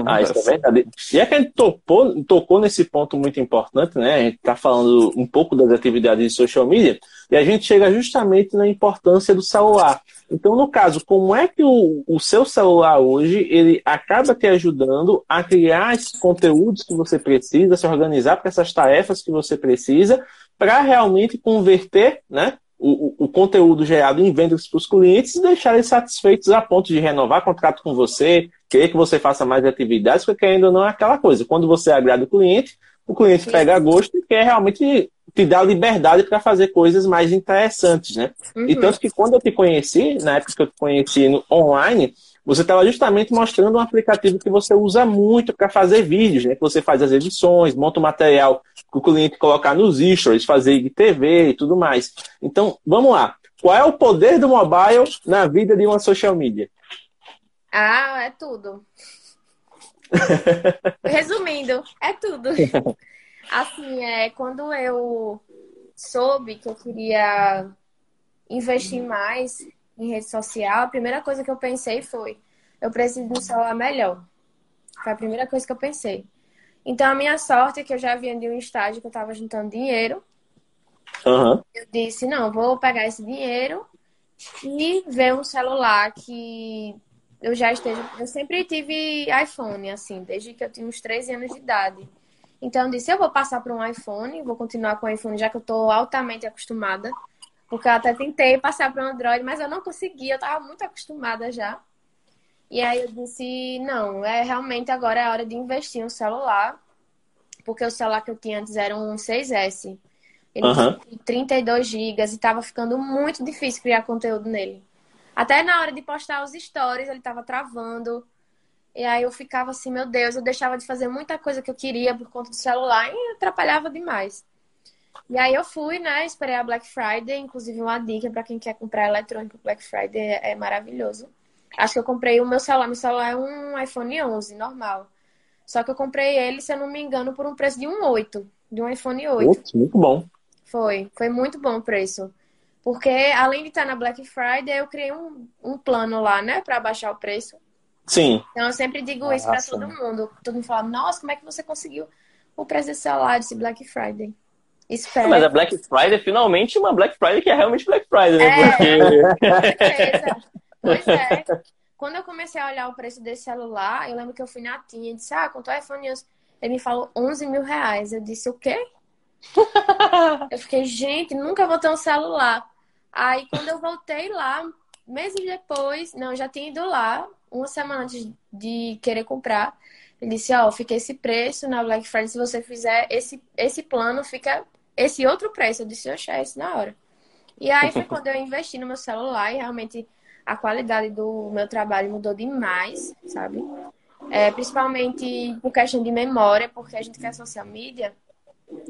Ah, isso é verdade. E é que a gente tocou, tocou nesse ponto muito importante, né? A gente está falando um pouco das atividades de social media e a gente chega justamente na importância do celular. Então, no caso, como é que o, o seu celular hoje ele acaba te ajudando a criar esses conteúdos que você precisa, se organizar para essas tarefas que você precisa, para realmente converter, né? O, o, conteúdo gerado em vendas para os clientes e deixar eles satisfeitos a ponto de renovar contrato com você, querer que você faça mais atividades, porque ainda não é aquela coisa. Quando você agrada o cliente, o cliente pega gosto e quer realmente te dar liberdade para fazer coisas mais interessantes, né? Uhum. E tanto que quando eu te conheci, na época que eu te conheci no online, você estava justamente mostrando um aplicativo que você usa muito para fazer vídeos, né? Que você faz as edições, monta o material que o cliente colocar nos stories, fazer TV e tudo mais. Então, vamos lá. Qual é o poder do mobile na vida de uma social media? Ah, é tudo. Resumindo, é tudo. Assim, é, quando eu soube que eu queria investir mais em rede social, a primeira coisa que eu pensei foi: eu preciso de um celular melhor. Foi a primeira coisa que eu pensei. Então, a minha sorte é que eu já vinha de um estágio que eu estava juntando dinheiro. Uhum. Eu disse: não, vou pegar esse dinheiro e ver um celular que eu já esteja. Eu sempre tive iPhone, assim, desde que eu tinha uns 13 anos de idade. Então, eu disse: eu vou passar para um iPhone, vou continuar com o iPhone, já que eu estou altamente acostumada. Porque eu até tentei passar para o Android, mas eu não consegui, eu estava muito acostumada já. E aí eu disse, não, é realmente agora é a hora de investir no celular. Porque o celular que eu tinha antes era um 6S. Ele uhum. tinha 32 GB e estava ficando muito difícil criar conteúdo nele. Até na hora de postar os stories, ele estava travando. E aí eu ficava assim, meu Deus, eu deixava de fazer muita coisa que eu queria por conta do celular e atrapalhava demais. E aí eu fui, né? Esperei a Black Friday, inclusive uma dica para quem quer comprar eletrônico Black Friday é, é maravilhoso. Acho que eu comprei o meu celular, meu celular é um iPhone 11 normal. Só que eu comprei ele, se eu não me engano, por um preço de um 8, de um iPhone 8. Putz, muito bom. Foi, foi muito bom o preço. Porque além de estar na Black Friday, eu criei um, um plano lá, né, para baixar o preço. Sim. Então eu sempre digo isso para todo mundo. Todo mundo fala, nossa, como é que você conseguiu o preço desse celular desse Black Friday? Espero. Mas a Black Friday é finalmente uma Black Friday que é realmente Black Friday, né? É, Porque. com. Pois é. Quando eu comecei a olhar o preço desse celular, eu lembro que eu fui na tinha e disse, ah, quanto é o iPhone 11? Ele me falou 11 mil reais. Eu disse, o quê? eu fiquei, gente, nunca vou ter um celular. Aí, quando eu voltei lá, meses depois, não, já tinha ido lá, uma semana antes de querer comprar, ele disse, ó, fica esse preço na Black Friday, se você fizer esse, esse plano, fica esse outro preço. Eu disse, eu achei isso na hora. E aí foi quando eu investi no meu celular e realmente a qualidade do meu trabalho mudou demais, sabe? É, principalmente por questão de memória, porque a gente faz social media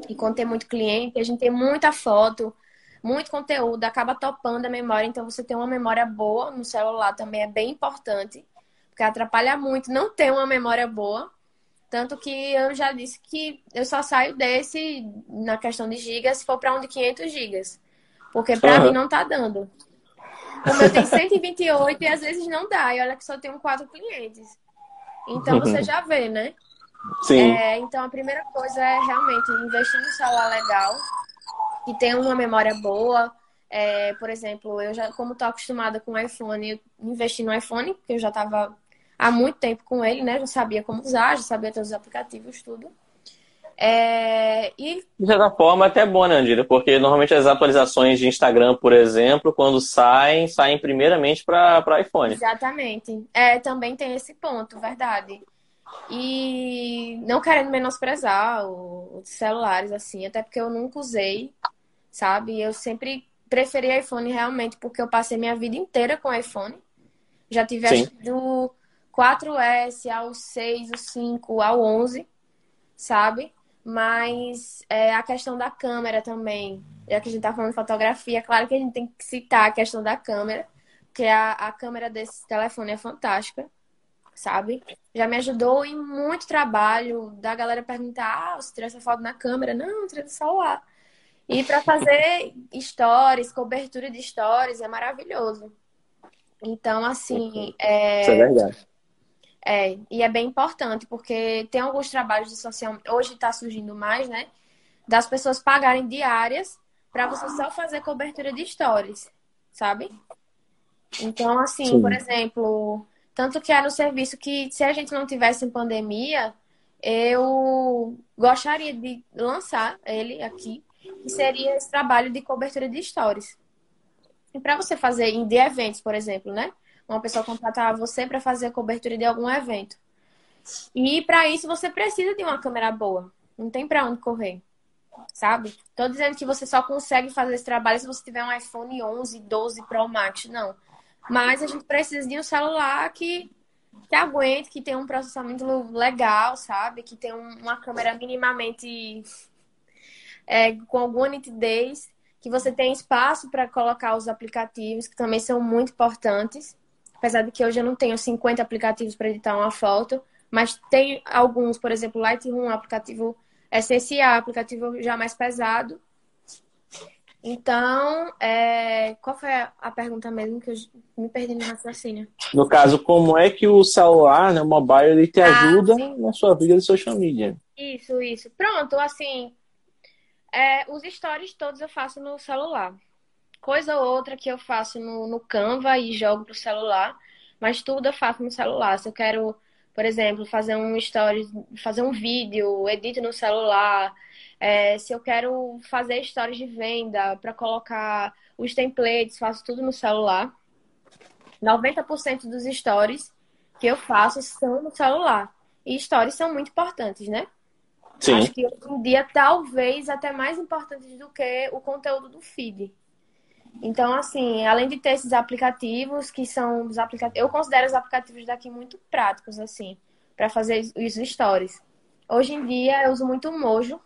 e quando tem muito cliente, a gente tem muita foto, muito conteúdo, acaba topando a memória, então você tem uma memória boa no celular também é bem importante, porque atrapalha muito não ter uma memória boa. Tanto que eu já disse que eu só saio desse na questão de gigas se for para um de 500 gigas. Porque para Uhum. mim não tá dando. O meu tem 128 e às vezes não dá. E olha que só tenho quatro clientes. Então você já vê, né? Sim. É, então a primeira coisa é realmente investir num celular legal, que tenha uma memória boa. É, por exemplo, eu já, como tô acostumada com o iPhone, investi no iPhone, porque eu já estava há muito tempo com ele, né? Já sabia como usar, já sabia todos os aplicativos, tudo. É, e De certa forma, até bom, né, Andira? Porque normalmente as atualizações de Instagram, por exemplo, quando saem, saem primeiramente para iPhone. Exatamente. É, também tem esse ponto, verdade. E não querendo menosprezar os celulares, assim, até porque eu nunca usei, sabe? Eu sempre preferi iPhone realmente, porque eu passei minha vida inteira com iPhone. Já tive Sim. acho do 4S ao 6, o 5, ao 11, sabe? Mas é, a questão da câmera também, já que a gente tá falando de fotografia, claro que a gente tem que citar a questão da câmera, porque a, a câmera desse telefone é fantástica, sabe? Já me ajudou em muito trabalho da galera perguntar: ah, você tirou essa foto na câmera? Não, eu tirei do celular. E para fazer stories, cobertura de stories, é maravilhoso. Então, assim, é, Isso é verdade. É, e é bem importante, porque tem alguns trabalhos de social hoje está surgindo mais, né? Das pessoas pagarem diárias para você só fazer cobertura de stories, sabe? Então, assim, Sim. por exemplo, tanto que era um serviço que, se a gente não tivesse em pandemia, eu gostaria de lançar ele aqui, que seria esse trabalho de cobertura de stories. E para você fazer em de eventos, por exemplo, né? Uma pessoa contratar você para fazer a cobertura de algum evento. E para isso você precisa de uma câmera boa. Não tem para onde correr. Sabe? Tô dizendo que você só consegue fazer esse trabalho se você tiver um iPhone 11, 12 Pro Max, não. Mas a gente precisa de um celular que que aguente, que tenha um processamento legal, sabe? Que um- uma câmera minimamente é, com alguma nitidez, que você tenha espaço para colocar os aplicativos, que também são muito importantes. Apesar de que hoje eu não tenho 50 aplicativos para editar uma foto, mas tem alguns, por exemplo, Lightroom, um aplicativo essencial, aplicativo já mais pesado. Então, é, qual foi a a pergunta mesmo que eu me perdi no raciocínio? No caso, como é que o celular, né, o mobile, ele te Ah, ajuda sim. na sua vida de social media? Isso, isso. Pronto, assim, é, os stories todos eu faço no celular. Coisa ou outra que eu faço no, no Canva e jogo pro celular, mas tudo eu faço no celular. Se eu quero, por exemplo, fazer um story, fazer um vídeo, edito no celular. É, se eu quero fazer stories de venda para colocar os templates, faço tudo no celular. 90% dos stories que eu faço são no celular. E stories são muito importantes, né? Sim. Acho que hoje em dia, talvez até mais importantes do que o conteúdo do feed. Então, assim, além de ter esses aplicativos, que são os aplicativos. Eu considero os aplicativos daqui muito práticos, assim, para fazer os stories. Hoje em dia, eu uso muito o Mojo,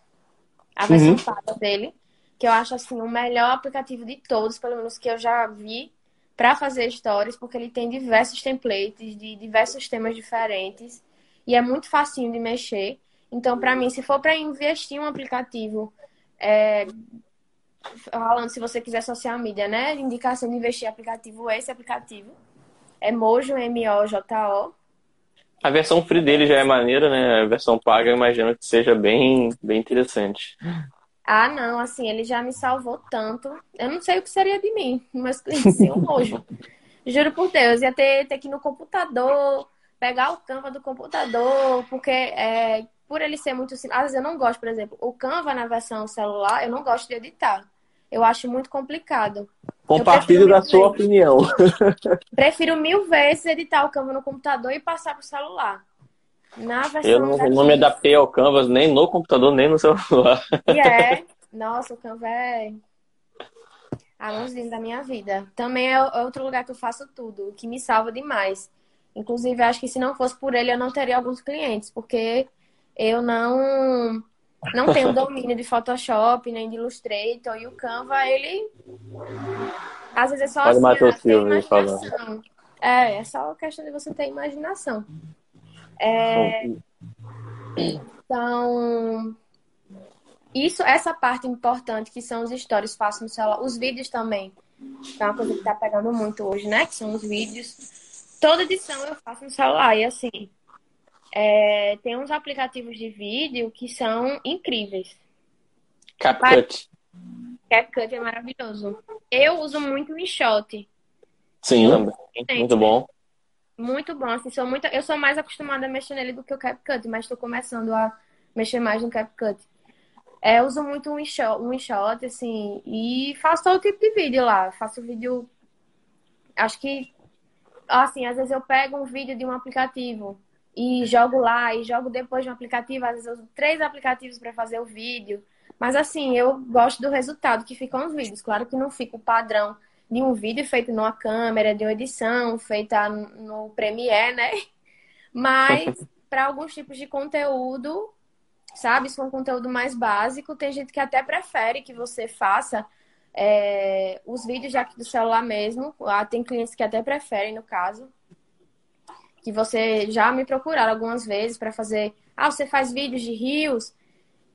a versão Uhum. paga dele, que eu acho, assim, o melhor aplicativo de todos, pelo menos que eu já vi, para fazer stories, porque ele tem diversos templates de diversos temas diferentes e é muito facinho de mexer. Então, para mim, se for para investir em um aplicativo, é, falando se você quiser social media, né? Indicação de investir aplicativo, esse aplicativo. É Mojo, M-O-J-O. A versão free dele já é maneira, né? A versão paga eu imagino que seja bem, bem interessante. Ah, não, assim, ele já me salvou tanto. Eu não sei o que seria de mim, meus clientes iam nojo. Juro por Deus, ia ter, ter que ir no computador, pegar o Canva do computador, porque é, por ele ser muito simples. Às vezes eu não gosto, por exemplo, o Canva na versão celular, eu não gosto de editar. Eu acho muito complicado. Compartilhe da sua vezes. opinião. Prefiro mil vezes editar o Canva no computador e passar para o celular. Na versão eu não, não me adaptei ao Canvas nem no computador, nem no celular. E é. Nossa, o Canva é a mãozinha da minha vida. Também é outro lugar que eu faço tudo, que me salva demais. Inclusive, acho que se não fosse por ele, eu não teria alguns clientes, porque eu não não tenho domínio de Photoshop, nem de Illustrator, e o Canva, ele às vezes é só Pode assim, ah, imaginação. É, é só questão de você ter imaginação. É... Então, isso, essa parte importante que são os stories, faço no celular, os vídeos também. é uma coisa que tá pegando muito hoje, né? Que são os vídeos. Toda edição eu faço no celular. E assim, é, tem uns aplicativos de vídeo que são incríveis. CapCut. CapCut é maravilhoso. Eu uso muito o InShot. Sim. Muito bom. Muito bom. Assim, sou muito... Eu sou mais acostumada a mexer nele do que o CapCut, mas estou começando a mexer mais no CapCut. É, uso muito um InShot, um InShot, assim, e faço todo tipo de vídeo lá. Faço vídeo. Acho que. Assim, às vezes eu pego um vídeo de um aplicativo e jogo lá, e jogo depois de um aplicativo. Às vezes eu uso três aplicativos para fazer o vídeo. Mas, assim, eu gosto do resultado que ficam os vídeos. Claro que não fica o padrão de um vídeo feito numa câmera, de uma edição feita no Premiere, né? Mas, para alguns tipos de conteúdo, sabe? Se for um conteúdo mais básico, tem gente que até prefere que você faça é, os vídeos já do celular mesmo. Ah, tem clientes que até preferem, no caso. Que você já me procuraram algumas vezes para fazer. Ah, você faz vídeos de rios.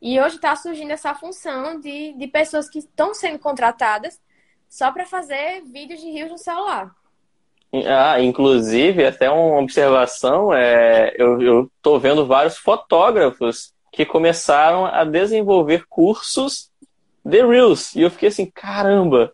E hoje está surgindo essa função de, de pessoas que estão sendo contratadas só para fazer vídeos de rios no celular. Ah, inclusive, até uma observação, é, eu estou vendo vários fotógrafos que começaram a desenvolver cursos de Reels. E eu fiquei assim, caramba,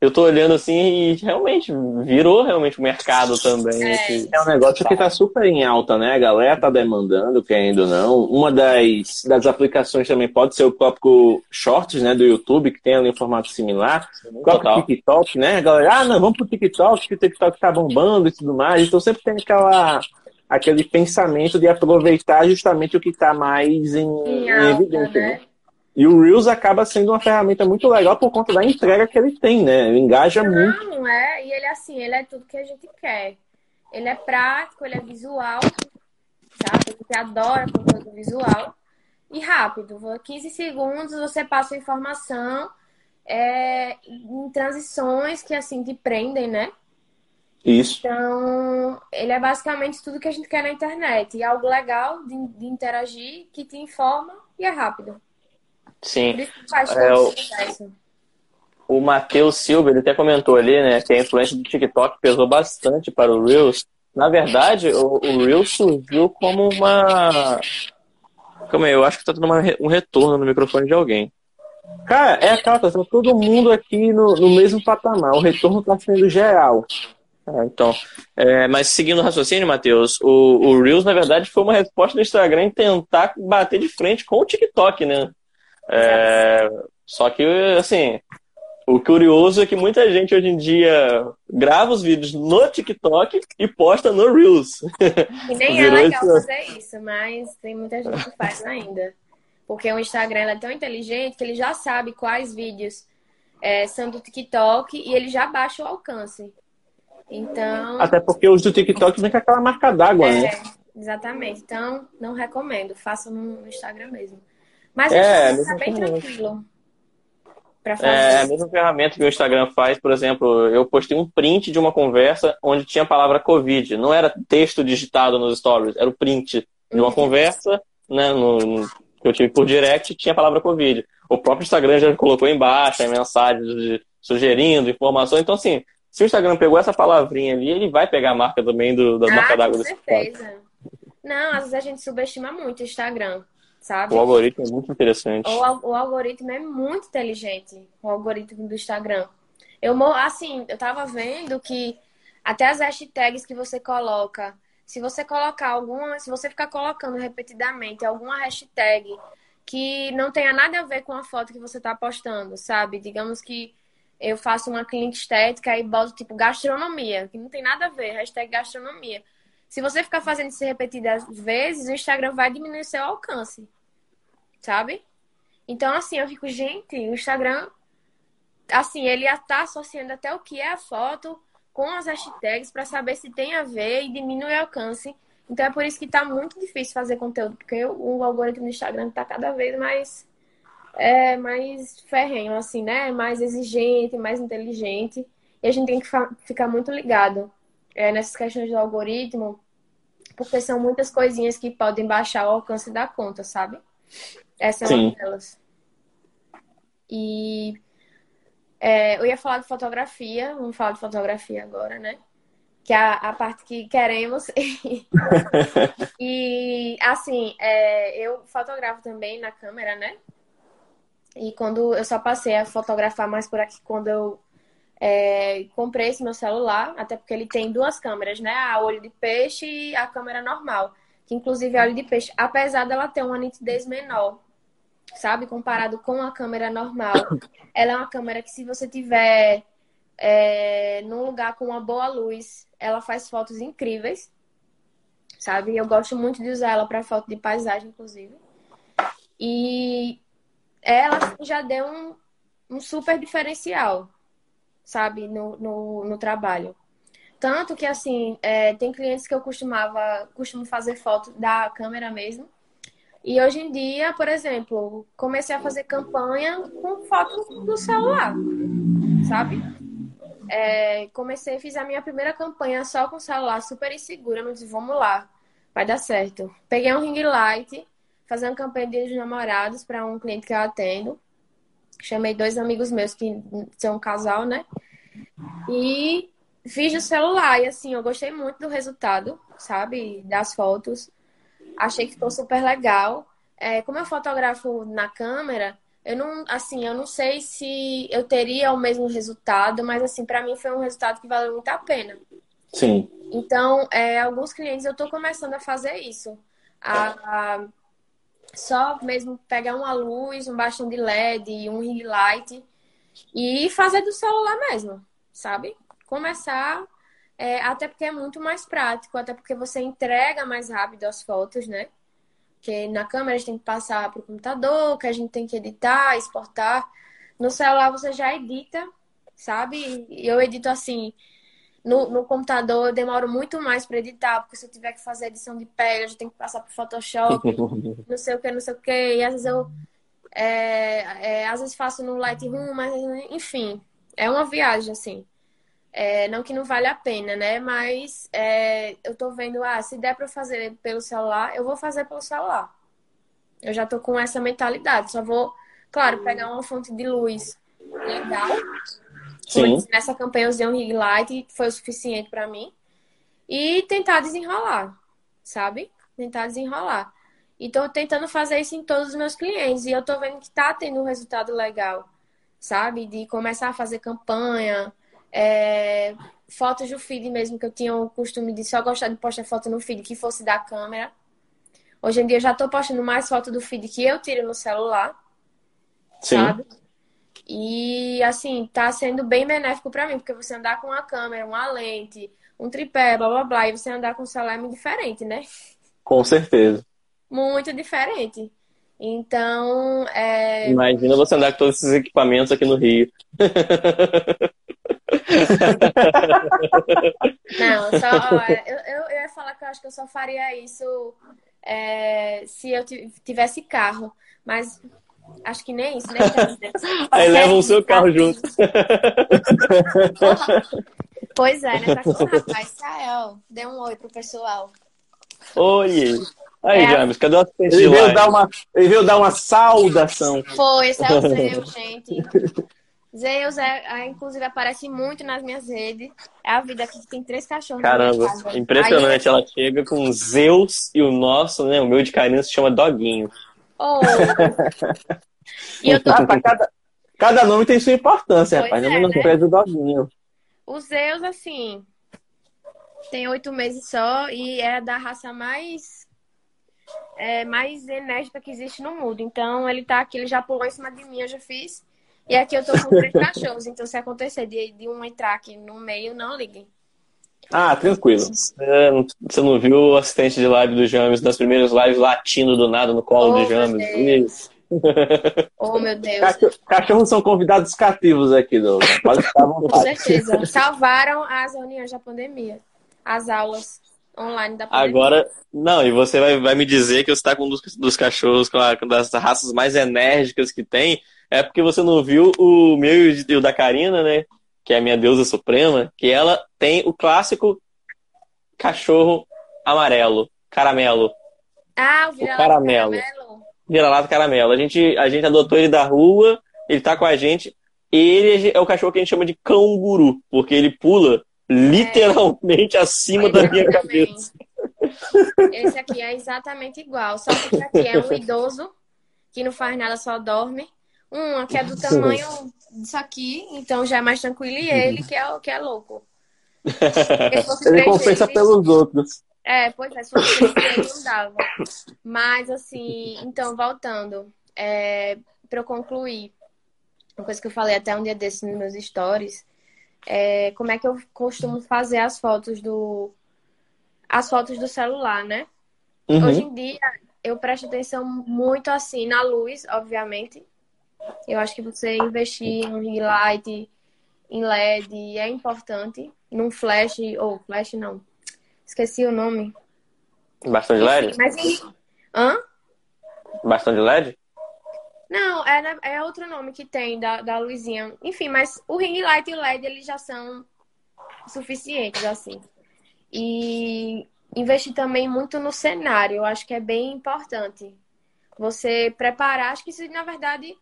eu tô olhando assim e realmente virou realmente o mercado também. É, é um negócio que tá super em alta, né? A galera tá demandando, querendo ou não. Uma das, das aplicações também pode ser o próprio Shorts, né, do YouTube, que tem ali um formato similar. O próprio TikTok, né? A galera, ah, não, vamos pro TikTok, que o TikTok tá bombando e tudo mais. Então sempre tem aquela aquele pensamento de aproveitar justamente o que está mais em, em, alta, em evidência. Né? né? E o Reels acaba sendo uma ferramenta muito legal por conta da entrega que ele tem, né? Ele engaja Não, muito. Não, é. E ele, assim, ele é tudo que a gente quer. Ele é prático, ele é visual, sabe? A gente adora conteúdo visual. E rápido. 15 segundos você passa a informação é, em transições que, assim, te prendem, né? Isso. Então, ele é basicamente tudo que a gente quer na internet. E algo legal de, de interagir, que te informa e é rápido. Sim. Por isso que faz é, o... o Matheus Silva, ele até comentou ali, né, que a influência do TikTok pesou bastante para o Reels. Na verdade, o, o Reels surgiu como uma. Calma aí, eu acho que está tendo um retorno no microfone de alguém. Cara, é aquela coisa, tá todo mundo aqui no, no mesmo patamar. O retorno está sendo geral. Ah, então, é, mas seguindo o raciocínio, Matheus, o, o Reels, na verdade, foi uma resposta do Instagram em tentar bater de frente com o TikTok, né? É, só que, assim, o curioso é que muita gente hoje em dia grava os vídeos no TikTok e posta no Reels. E nem é legal fazer isso, mas tem muita gente que faz ainda. Porque o Instagram é tão inteligente que ele já sabe quais vídeos é, são do TikTok e ele já baixa o alcance. Então. Até porque os do TikTok vem com aquela marca d'água, é, né? Exatamente. Então, não recomendo. Faça no Instagram mesmo. Mas é, tá bem tranquilo. É a mesma ferramenta que o Instagram faz, por exemplo, eu postei um print de uma conversa onde tinha a palavra Covid. Não era texto digitado nos stories, era o print de uma uhum. conversa, né, no, que eu tive por direct, tinha a palavra Covid. O próprio Instagram já colocou embaixo, mensagens de, sugerindo informações. Então, assim, se o Instagram pegou essa palavrinha ali, ele vai pegar a marca também do, da ah, marca d'água desse Com certeza. Não, às vezes a gente subestima muito o Instagram. Sabe? O algoritmo é muito interessante. O, o algoritmo é muito inteligente, o algoritmo do Instagram. Eu, assim, eu tava vendo que até as hashtags que você coloca, se você colocar alguma, se você ficar colocando repetidamente alguma hashtag que não tenha nada a ver com a foto que você tá postando, sabe? Digamos que eu faço uma clínica estética e boto tipo gastronomia, que não tem nada a ver, hashtag gastronomia. Se você ficar fazendo isso repetidas vezes, o Instagram vai diminuir seu alcance. Sabe? Então, assim, eu fico, gente, o Instagram, assim, ele está associando até o que é a foto com as hashtags para saber se tem a ver e diminui o alcance. Então é por isso que está muito difícil fazer conteúdo, porque o algoritmo do Instagram está cada vez mais é mais ferrenho, assim, né? Mais exigente, mais inteligente. E a gente tem que ficar muito ligado é, nessas questões do algoritmo, porque são muitas coisinhas que podem baixar o alcance da conta, sabe? Essa é uma delas. E é, eu ia falar de fotografia, vamos falar de fotografia agora, né? Que é a, a parte que queremos. e, assim, é, eu fotografo também na câmera, né? E quando eu só passei a fotografar mais por aqui quando eu é, comprei esse meu celular, até porque ele tem duas câmeras, né? A olho de peixe e a câmera normal. Que inclusive a olho de peixe, apesar dela ter uma nitidez menor, sabe? Comparado com a câmera normal. Ela é uma câmera que se você tiver é, num lugar com uma boa luz, ela faz fotos incríveis, sabe? Eu gosto muito de usar ela para foto de paisagem, inclusive. E ela já deu um, um super diferencial, sabe, no, no, no trabalho. Tanto que, assim, é, tem clientes que eu costumava, costumo fazer foto da câmera mesmo. E hoje em dia, por exemplo, comecei a fazer campanha com foto do celular, sabe? É, comecei, fiz a minha primeira campanha só com o celular, super insegura. Não disse, vamos lá, vai dar certo. Peguei um ring light, fazer uma campanha de dos namorados para um cliente que eu atendo. Chamei dois amigos meus que são um casal, né? E fiz no celular. E assim, eu gostei muito do resultado, sabe? Das fotos. Achei que ficou super legal. É, como eu fotografo na câmera, eu não, assim, eu não sei se eu teria o mesmo resultado, mas assim, para mim foi um resultado que valeu muito a pena. Sim. Então, é, alguns clientes eu estou começando a fazer isso. A, a só mesmo pegar uma luz, um bastão de LED, um ring light e fazer do celular mesmo, sabe? Começar, é, até porque é muito mais prático, até porque você entrega mais rápido as fotos, né? Porque na câmera a gente tem que passar para o computador, que a gente tem que editar, exportar. No celular você já edita, sabe? Eu edito assim, no, no computador eu demoro muito mais para editar, porque se eu tiver que fazer edição de pele, eu já tenho que passar pro Photoshop, não sei o que, não sei o que. E às vezes eu é, é, às vezes faço no Lightroom, mas enfim, é uma viagem, assim. É, não que não vale a pena, né? Mas é, eu tô vendo, ah, se der para fazer pelo celular, eu vou fazer pelo celular. Eu já tô com essa mentalidade. Só vou, claro, pegar uma fonte de luz legal Sim. nessa campanha eu usei um rig light, foi o suficiente para mim. E tentar desenrolar, sabe? Tentar desenrolar. E tô tentando fazer isso em todos os meus clientes. E eu tô vendo que tá tendo um resultado legal, sabe? De começar a fazer campanha, é... fotos do feed mesmo, que eu tinha o costume de só gostar de postar foto no feed que fosse da câmera. Hoje em dia eu já tô postando mais foto do feed que eu tiro no celular. Sim. Sabe? E assim, tá sendo bem benéfico para mim, porque você andar com uma câmera, uma lente, um tripé, blá blá blá, e você andar com um celular é muito diferente, né? Com certeza. Muito diferente. Então, é... Imagina você andar com todos esses equipamentos aqui no Rio. Não, só, ó, eu, eu, eu, ia falar que eu acho que eu só faria isso é, se eu tivesse carro. Mas Acho que nem isso, nem Aí levam o seu carro junto. pois é, né? Tá com o rapaz. Israel, dê um oi pro pessoal. Oi! Aí, é, James, cadê o assistente ele veio, dar uma, ele veio dar uma saudação. Foi, esse é o Zeus, gente. Zeus, é, inclusive, aparece muito nas minhas redes. É a vida aqui que tem três cachorros. Caramba, impressionante. Aí, ela chega com Zeus e o nosso, né? O meu de carinho se chama Doguinho. Oh. e eu tô... Cada, cada nome tem sua importância, Pois rapaz. é, Não menospreze o doguinho. O Zeus, assim, tem oito meses só e é da raça mais é, mais enérgica que existe no mundo. Então, ele tá aqui, ele já pulou em cima de mim, eu já fiz. E aqui eu tô com três cachorros. Então, se acontecer de, de um entrar aqui no meio, não liguem. Ah, tranquilo. Você não- viu o assistente de live do James nas primeiras lives latindo do nada no colo Oh, do James? Oh, meu Deus. Cachorro- Cachorros são convidados cativos aqui, Douglas. Pode ficar à Com vontade. certeza. Salvaram as reuniões da pandemia. As aulas online da pandemia. Agora, não, e você vai, vai me dizer que você tá com um dos, dos cachorros, com a, com das raças mais enérgicas que tem, é porque você não viu o meu e o da Karina, né? Que é a minha deusa suprema, que ela tem o clássico cachorro amarelo, caramelo, Ah, o vira caramelo. vira-lata caramelo. A gente, a gente adotou ele da rua, ele tá com a gente, ele é o cachorro que a gente chama de canguru, porque ele pula literalmente acima da minha cabeça. Esse aqui é exatamente igual. Só que aqui é um idoso que não faz nada, só dorme. Um que é do tamanho disso aqui, então já é mais tranquilo. E ele que é, que é louco. Ele compensa deles- pelos outros. É, pois é, se fosse deles, não dava. Mas assim, então, voltando, é, para eu concluir, uma coisa que eu falei até um dia desses nos meus stories, é como é que eu costumo fazer as fotos do as fotos do celular, né? Uhum. Hoje em dia, eu presto atenção muito assim na luz, obviamente. Eu acho que você investir em ring light, em LED é importante. Num flash, ou flash não. Esqueci o nome. Bastão de LED? Mas em... Hã? Bastão de LED? Não, é, na- é outro nome que tem da, da luzinha. Enfim, mas o ring light e o LED, eles já são suficientes, assim. E investir também muito no cenário, eu acho que é bem importante. Você preparar, acho que isso, na verdade,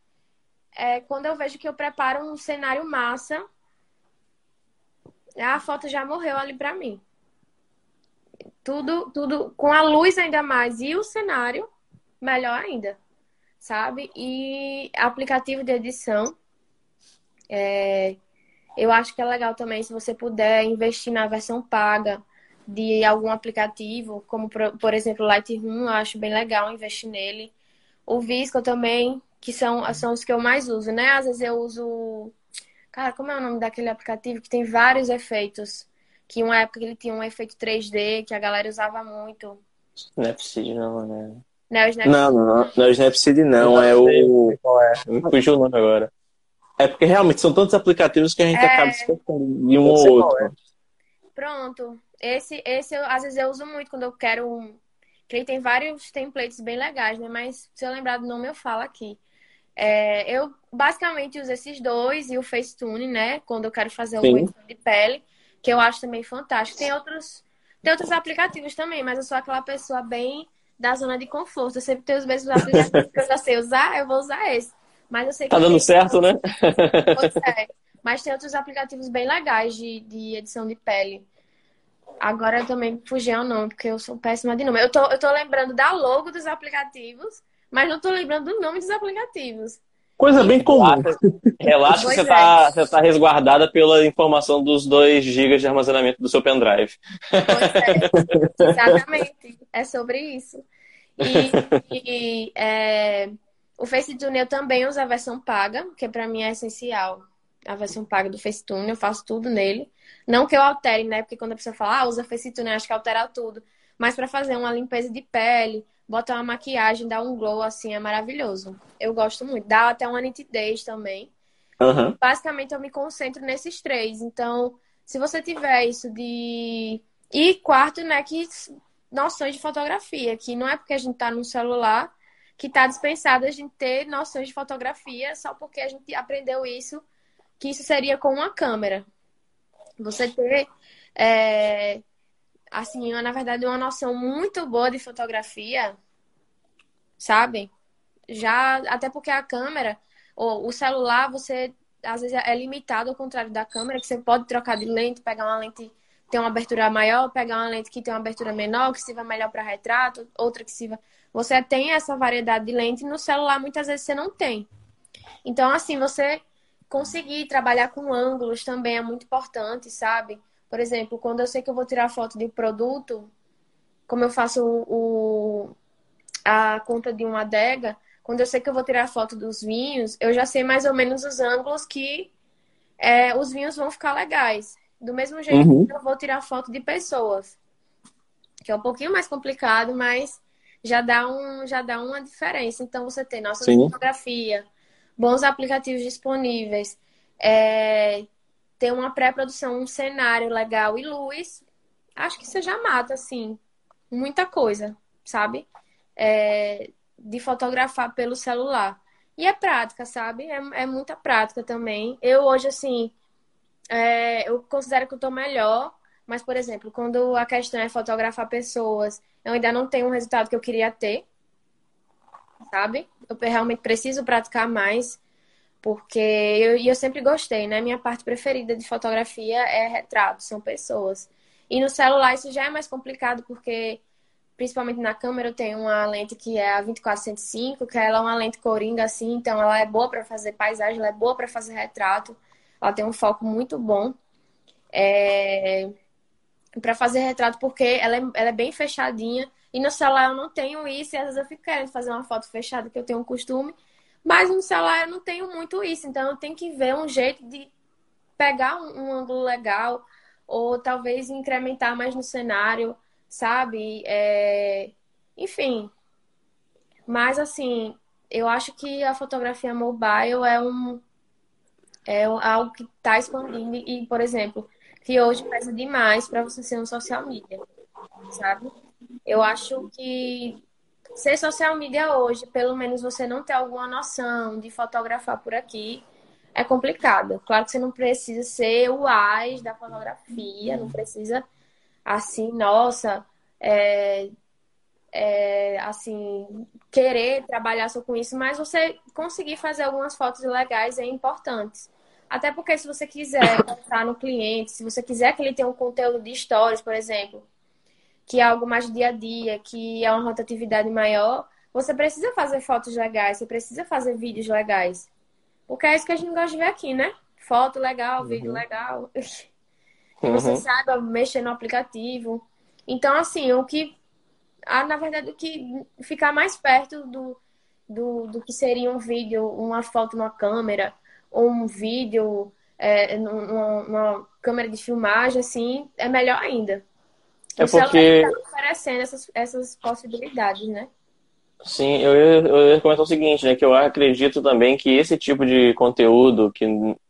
é quando eu vejo que eu preparo um cenário massa, a foto já morreu ali pra mim. Tudo, tudo com a luz ainda mais e o cenário, melhor ainda sabe? E aplicativo de edição. é, eu acho que é legal também se você puder investir na versão paga de algum aplicativo, como por, por exemplo o Lightroom, eu acho bem legal investir nele. O Visco também, que são, são os que eu mais uso, né? Às vezes eu uso. Cara, como é o nome daquele aplicativo que tem vários efeitos? Que uma época ele tinha um efeito 3D que a galera usava muito. Não é Snapseed, não, né? Né? O Snap- Não, não, não, não é o Snapseed, não. É o. Qual é? Me fugiu o nome agora. É porque realmente são tantos aplicativos que a gente É. acaba esquecendo de um ou outro. é. Pronto. Esse, esse eu, às vezes eu uso muito quando eu quero um. Que ele tem vários templates bem legais, né? Mas se eu lembrar do nome, eu falo aqui. É, eu basicamente uso esses dois e o Facetune, né? Quando eu quero fazer Sim. o edição de pele, que eu acho também fantástico. Tem outros, tem outros aplicativos também, mas eu sou aquela pessoa bem da zona de conforto. Eu sempre tenho os mesmos aplicativos que eu já sei usar, eu vou usar esse. Mas eu sei que Tá dando certo, né? É. Mas tem outros aplicativos bem legais de, de edição de pele. Agora eu também fugi ao nome, porque eu sou péssima de nome. Eu tô, eu tô lembrando da logo dos aplicativos, mas não tô lembrando do nome dos aplicativos. Coisa bem comum. Relaxa, que você é. tá, tá resguardada pela informação dos 2 GB de armazenamento do seu pendrive. Pois é, exatamente. É sobre isso. E, e, é, o FaceTune eu também uso a versão paga, que pra mim é essencial. A versão paga do FaceTune, eu faço tudo nele. Não que eu altere, né? Porque quando a pessoa fala, ah, usa FaceTune, eu acho que altera tudo. Mas pra fazer uma limpeza de pele, botar uma maquiagem, dar um glow, assim, é maravilhoso. Eu gosto muito. Dá até uma nitidez também Aham. basicamente eu me concentro nesses três. Então, se você tiver isso de. E quarto, né, que noções de fotografia, que não é porque a gente tá no celular que tá dispensado a gente ter noções de fotografia só porque a gente aprendeu isso, que isso seria com uma câmera. Você ter, é, assim, na verdade, uma noção muito boa de fotografia, sabe? Já, até porque a câmera, ou o celular, você às vezes é limitado ao contrário da câmera, que você pode trocar de lente, pegar uma lente tem uma abertura maior, pegar uma lente que tem uma abertura menor, que sirva melhor para retrato, outra que sirva. Você tem essa variedade de lente no celular, muitas vezes você não tem. Então, assim, você conseguir trabalhar com ângulos também é muito importante, sabe? Por exemplo, quando eu sei que eu vou tirar foto de produto, como eu faço o, a conta de uma adega, quando eu sei que eu vou tirar foto dos vinhos, eu já sei mais ou menos os ângulos que é, os vinhos vão ficar legais. Do mesmo jeito uhum. que eu vou tirar foto de pessoas, que é um pouquinho mais complicado, mas já dá, um, já dá uma diferença. Então, você tem nossa Sim. fotografia, bons aplicativos disponíveis, é, ter uma pré-produção, um cenário legal e luz, acho que você já mata, assim, muita coisa, sabe? É, de fotografar pelo celular. E é prática, sabe? É, é muita prática também. Eu hoje, assim, é, eu considero que eu tô melhor, mas, por exemplo, quando a questão é fotografar pessoas, eu ainda não tenho o resultado que eu queria ter, sabe? Eu realmente preciso praticar mais, porque eu, eu sempre gostei, né? Minha parte preferida de fotografia é retrato, são pessoas. E no celular isso já é mais complicado, porque principalmente na câmera, eu tenho uma lente que é a 2405, que ela é uma lente coringa assim, então ela é boa para fazer paisagem, ela é boa para fazer retrato, ela tem um foco muito bom. É... para fazer retrato porque ela é, ela é bem fechadinha e no celular eu não tenho isso e às vezes eu fico querendo fazer uma foto fechada que eu tenho um costume, mas no celular eu não tenho muito isso, então eu tenho que ver um jeito de pegar um, um ângulo legal ou talvez incrementar mais no cenário sabe? É... Enfim. Mas, assim, eu acho que a fotografia mobile é um. É algo que está expandindo e, por exemplo, que hoje pesa demais para você ser um social media, sabe? Eu acho que ser social media hoje, pelo menos você não ter alguma noção de fotografar por aqui, é complicado. Claro que você não precisa ser o AIS da fotografia, não precisa assim, nossa, é, é, assim, querer trabalhar só com isso, mas você conseguir fazer algumas fotos legais é importante. Até porque se você quiser estar no cliente, se você quiser que ele tenha um conteúdo de stories, por exemplo, que é algo mais dia a dia, que é uma rotatividade maior, você precisa fazer fotos legais, você precisa fazer vídeos legais. Porque é isso que a gente gosta de ver aqui, né? Foto legal, uhum. vídeo legal. que você uhum. saiba mexer no aplicativo. Então, assim, o que. Ah, na verdade, o que ficar mais perto do, do, do que seria um vídeo, uma foto numa câmera, ou um vídeo é, numa, numa, câmera de filmagem, assim, é melhor ainda. É porque. Tá oferecendo essas, essas possibilidades, né? Sim, eu ia, eu ia comentar o seguinte, né? Que eu acredito também que esse tipo de conteúdo que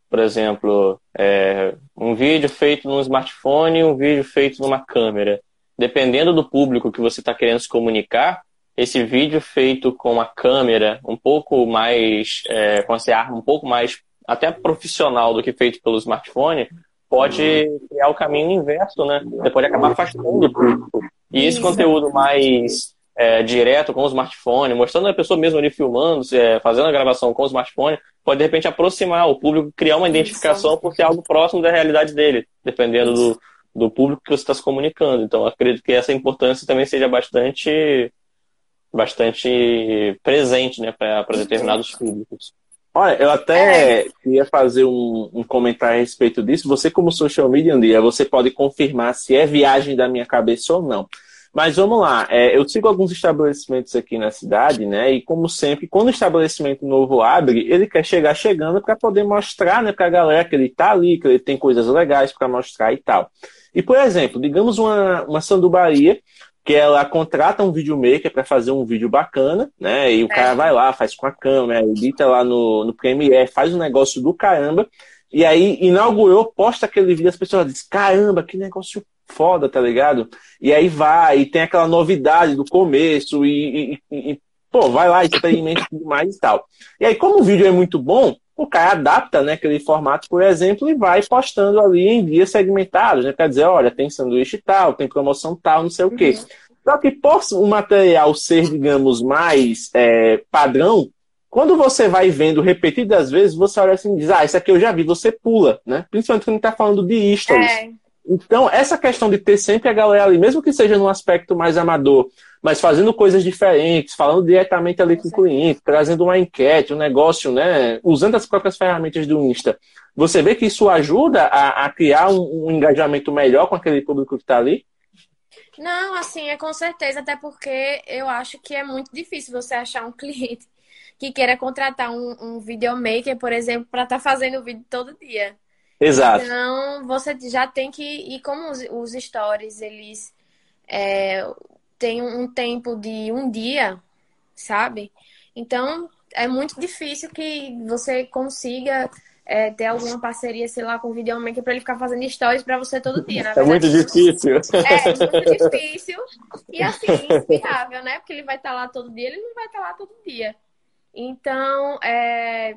por exemplo, é, um vídeo feito num smartphone e um vídeo feito numa câmera. Dependendo do público que você está querendo se comunicar, esse vídeo feito com a câmera um pouco mais, é, com essa arma um pouco mais até profissional do que feito pelo smartphone, pode criar o caminho inverso, né? Você pode acabar afastando o público. E esse conteúdo mais é, direto com o smartphone, mostrando a pessoa mesmo ali filmando, é, fazendo a gravação com o smartphone, pode de repente aproximar o público, criar uma identificação por ser algo próximo da realidade dele, dependendo do, do público que você está se comunicando. Então, acredito que essa importância também seja bastante, bastante presente né, para determinados públicos. Olha, eu até é. queria fazer um, um, comentário a respeito disso. Você, como social media, você pode confirmar se é viagem da minha cabeça ou não. Mas vamos lá, é, eu sigo alguns estabelecimentos aqui na cidade, né? E como sempre, quando o estabelecimento novo abre, ele quer chegar chegando para poder mostrar, né, para a galera que ele está ali, que ele tem coisas legais para mostrar e tal. E por exemplo, digamos uma, uma sandubaria que ela contrata um videomaker para fazer um vídeo bacana, né? E o é. cara vai lá, faz com a câmera, edita lá no, no Premiere, faz um negócio do caramba. E aí inaugurou, posta aquele vídeo, as pessoas dizem, caramba, que negócio foda, tá ligado? E aí vai, e tem aquela novidade do começo, e, e, e pô, vai lá, experimenta tudo mais e tal. E aí, como o vídeo é muito bom, o cara adapta né, aquele formato, por exemplo, e vai postando ali em dias segmentados, né? Quer dizer, olha, tem sanduíche tal, tem promoção tal, não sei o quê. Uhum. Só que por o material ser, digamos, mais é, padrão, quando você vai vendo repetidas vezes, você olha assim e diz, ah, isso aqui eu já vi, você pula, né? Principalmente quando está falando de stories. É. Então, essa questão de ter sempre a galera ali, mesmo que seja num aspecto mais amador, mas fazendo coisas diferentes, falando diretamente ali com o cliente, trazendo uma enquete, um negócio, né? Usando as próprias ferramentas do Insta. Você vê que isso ajuda a, a criar um, um, engajamento melhor com aquele público que está ali? Não, assim, é com certeza, até porque eu acho que é muito difícil você achar um cliente que queira contratar um, um videomaker, por exemplo, para estar tá fazendo vídeo todo dia. Exato. Então, você já tem que. E como os, os stories, eles é, têm um tempo de um dia, sabe? Então, é muito difícil que você consiga é, ter alguma parceria, sei lá, com o videomaker para ele ficar fazendo stories para você todo dia. É muito difícil. É, muito difícil. E assim, inspirável, né? Porque ele vai estar tá lá todo dia, ele não vai estar tá lá todo dia. Então, é,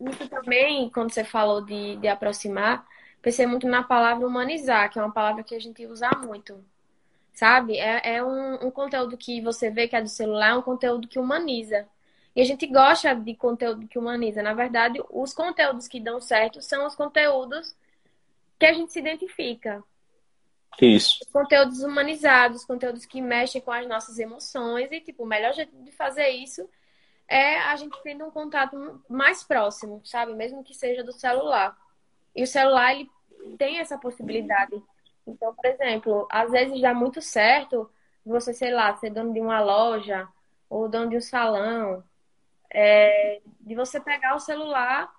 isso também, quando você falou de, de aproximar, pensei muito na palavra humanizar, que é uma palavra que a gente usa muito. Sabe? É, é um, um conteúdo que você vê que é do celular, é um conteúdo que humaniza. E a gente gosta de conteúdo que humaniza. Na verdade, os conteúdos que dão certo são os conteúdos que a gente se identifica. Isso. Conteúdos humanizados, conteúdos que mexem com as nossas emoções. E, tipo, o melhor jeito de fazer isso é a gente tendo um contato mais próximo, sabe? Mesmo que seja do celular. E o celular, ele tem essa possibilidade. Então, por exemplo, às vezes dá muito certo você, sei lá, ser dono de uma loja ou dono de um salão, é, de você pegar o celular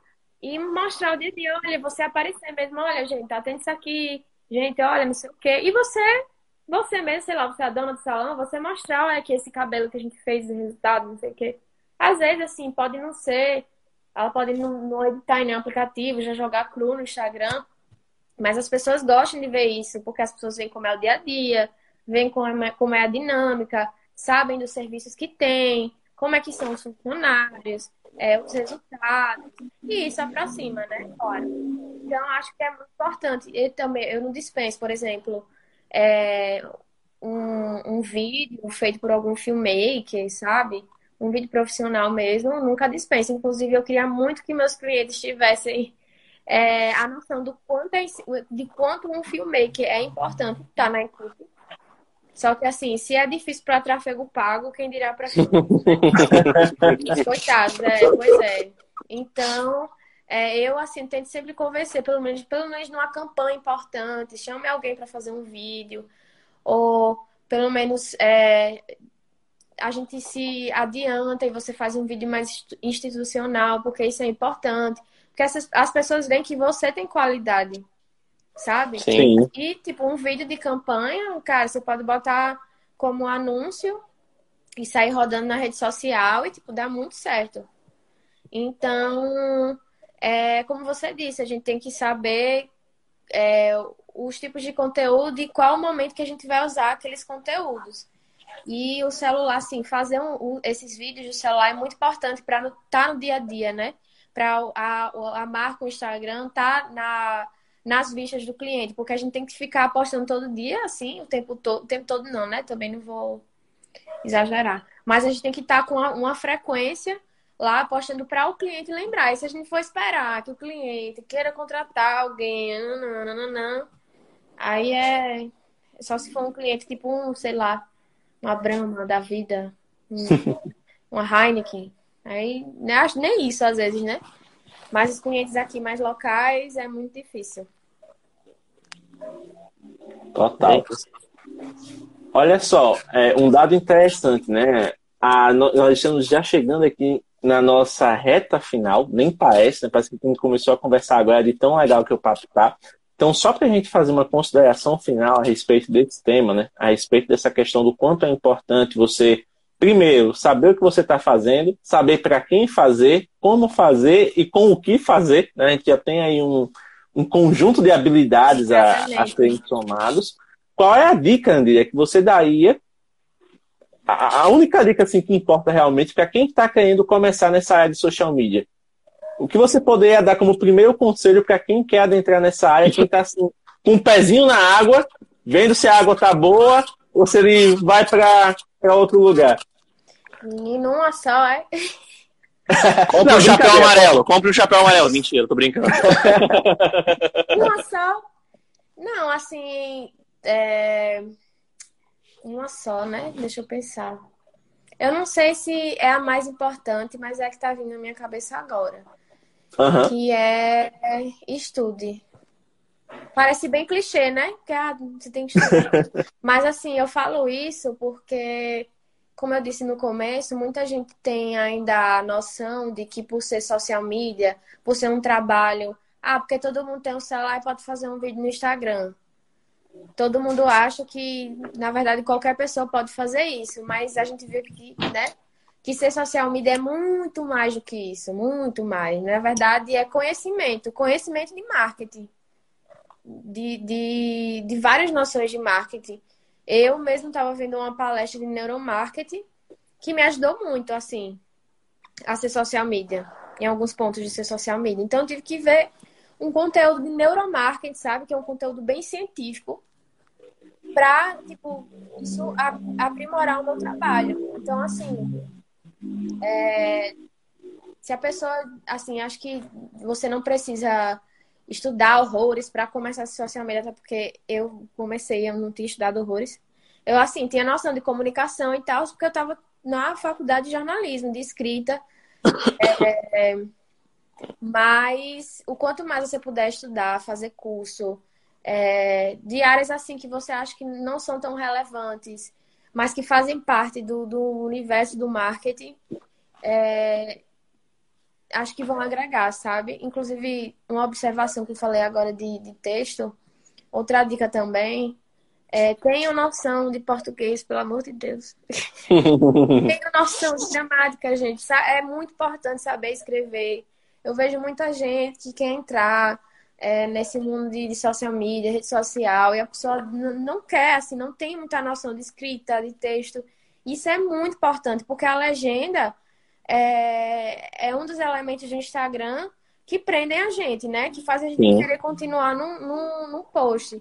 e mostrar o dia de olha, você aparecer mesmo, olha, gente, tá tendo isso aqui, gente, olha, não sei o quê. E você, você mesmo, sei lá, você é a dona do salão, você mostrar, olha aqui esse cabelo que a gente fez, o resultado, não sei o quê. Às vezes, assim, pode não ser. Ela pode não, não editar em nenhum aplicativo, já jogar cru no Instagram. Mas as pessoas gostam de ver isso, porque as pessoas veem como é o dia a dia, veem como é, como é a dinâmica, sabem dos serviços que tem, como é que são os funcionários, é, os resultados. E isso aproxima, né? Então, acho que é muito importante. Eu também, eu não dispenso, por exemplo, é, um, um vídeo feito por algum filmmaker, sabe? um vídeo profissional mesmo, nunca dispenso. Inclusive, eu queria muito que meus clientes tivessem é, a noção do quanto é, de quanto um filmmaker é importante estar na equipe. Só que assim, se é difícil para tráfego pago, quem dirá para Coitado, é, pois é. Então, é, eu assim tento sempre convencer, pelo menos, pelo menos numa campanha importante, chame alguém para fazer um vídeo, ou pelo menos é, a gente se adianta e você faz um vídeo mais institucional, porque isso é importante. Porque essas, as pessoas veem que você tem qualidade, sabe? Sim. E, tipo, um vídeo de campanha, cara, você pode botar como anúncio e sair rodando na rede social e, tipo, dá muito certo. Então, é, como você disse, a gente tem que saber é, os tipos de conteúdo e qual o momento que a gente vai usar aqueles conteúdos. E o celular, assim, fazer um, um, esses vídeos do celular é muito importante para estar tá no dia a dia, né? Para a, a marca, o Instagram, tá na, nas vistas do cliente, porque a gente tem que ficar postando todo dia, assim, o tempo todo, o tempo todo não, né? Também não vou exagerar. Mas a gente tem que estar tá com uma, uma frequência lá postando para o cliente lembrar. E se a gente for esperar que o cliente queira contratar alguém, nananana, aí é só se for um cliente tipo um, sei lá, uma Brahma da vida, uma Heineken. Aí, né, nem isso às vezes, né? Mas os clientes aqui mais locais é muito difícil. Total. Olha só, é, um dado interessante, né? A, nós estamos já chegando aqui na nossa reta final, nem parece, né? Parece que a gente começou a conversar agora de tão legal que o papo tá. Então, só para a gente fazer uma consideração final a respeito desse tema, né? a respeito dessa questão do quanto é importante você, primeiro, saber o que você está fazendo, saber para quem fazer, como fazer e com o que fazer. Né? A gente já tem aí um, um conjunto de habilidades a, a serem somados. Qual é a dica, André, que você daria? A, a única dica assim, que importa realmente para quem está querendo começar nessa área de social media o que você poderia dar como primeiro conselho para quem quer adentrar nessa área, quem está assim, com um pezinho na água, vendo se a água tá boa ou se ele vai para outro lugar? Menino, uma só, é? Compre um chapéu amarelo, compre um chapéu amarelo. Mentira, tô brincando. uma só. Não, assim, é... uma só, né? Deixa eu pensar. Eu não sei se é a mais importante, mas é a que tá vindo na minha cabeça agora. Aham. Que é estude. Parece bem clichê, né? Que ah, você tem que estudar. Mas assim, eu falo isso porque, como eu disse no começo, muita gente tem ainda a noção de que por ser social media, por ser um trabalho, ah, porque todo mundo tem um celular e pode fazer um vídeo no Instagram. Todo mundo acha que, na verdade, qualquer pessoa pode fazer isso, mas a gente vê que, né, que ser social media é muito mais do que isso, muito mais. Na verdade, é conhecimento, conhecimento de marketing, de, de, de várias noções de marketing. Eu mesmo estava vendo uma palestra de neuromarketing que me ajudou muito, assim, a ser social media, em alguns pontos de ser social media. Então, eu tive que ver um conteúdo de neuromarketing, sabe? Que é um conteúdo bem científico, para, tipo, isso aprimorar o meu trabalho. Então, assim, é, se a pessoa, assim, acho que você não precisa estudar horrores para começar a social media, até porque eu comecei, eu não tinha estudado horrores. Eu, assim, tinha noção de comunicação e tal, porque eu estava na faculdade de jornalismo, de escrita. É, é, mas o quanto mais você puder estudar, fazer curso, é, de áreas assim que você acha que não são tão relevantes, mas que fazem parte do, do universo do marketing, é, acho que vão agregar, sabe? Inclusive, uma observação que eu falei agora de, de texto, outra dica também, é, tenham noção de português, pelo amor de Deus. tenham noção de gramática, gente. É muito importante saber escrever. Eu vejo muita gente que quer entrar é, nesse mundo de, de, social media, rede social, e a pessoa não quer, assim, não tem muita noção de escrita, de texto. Isso é muito importante, porque a legenda é, é um dos elementos do Instagram que prendem a gente, né? Que faz a gente Sim. querer continuar no, no, post.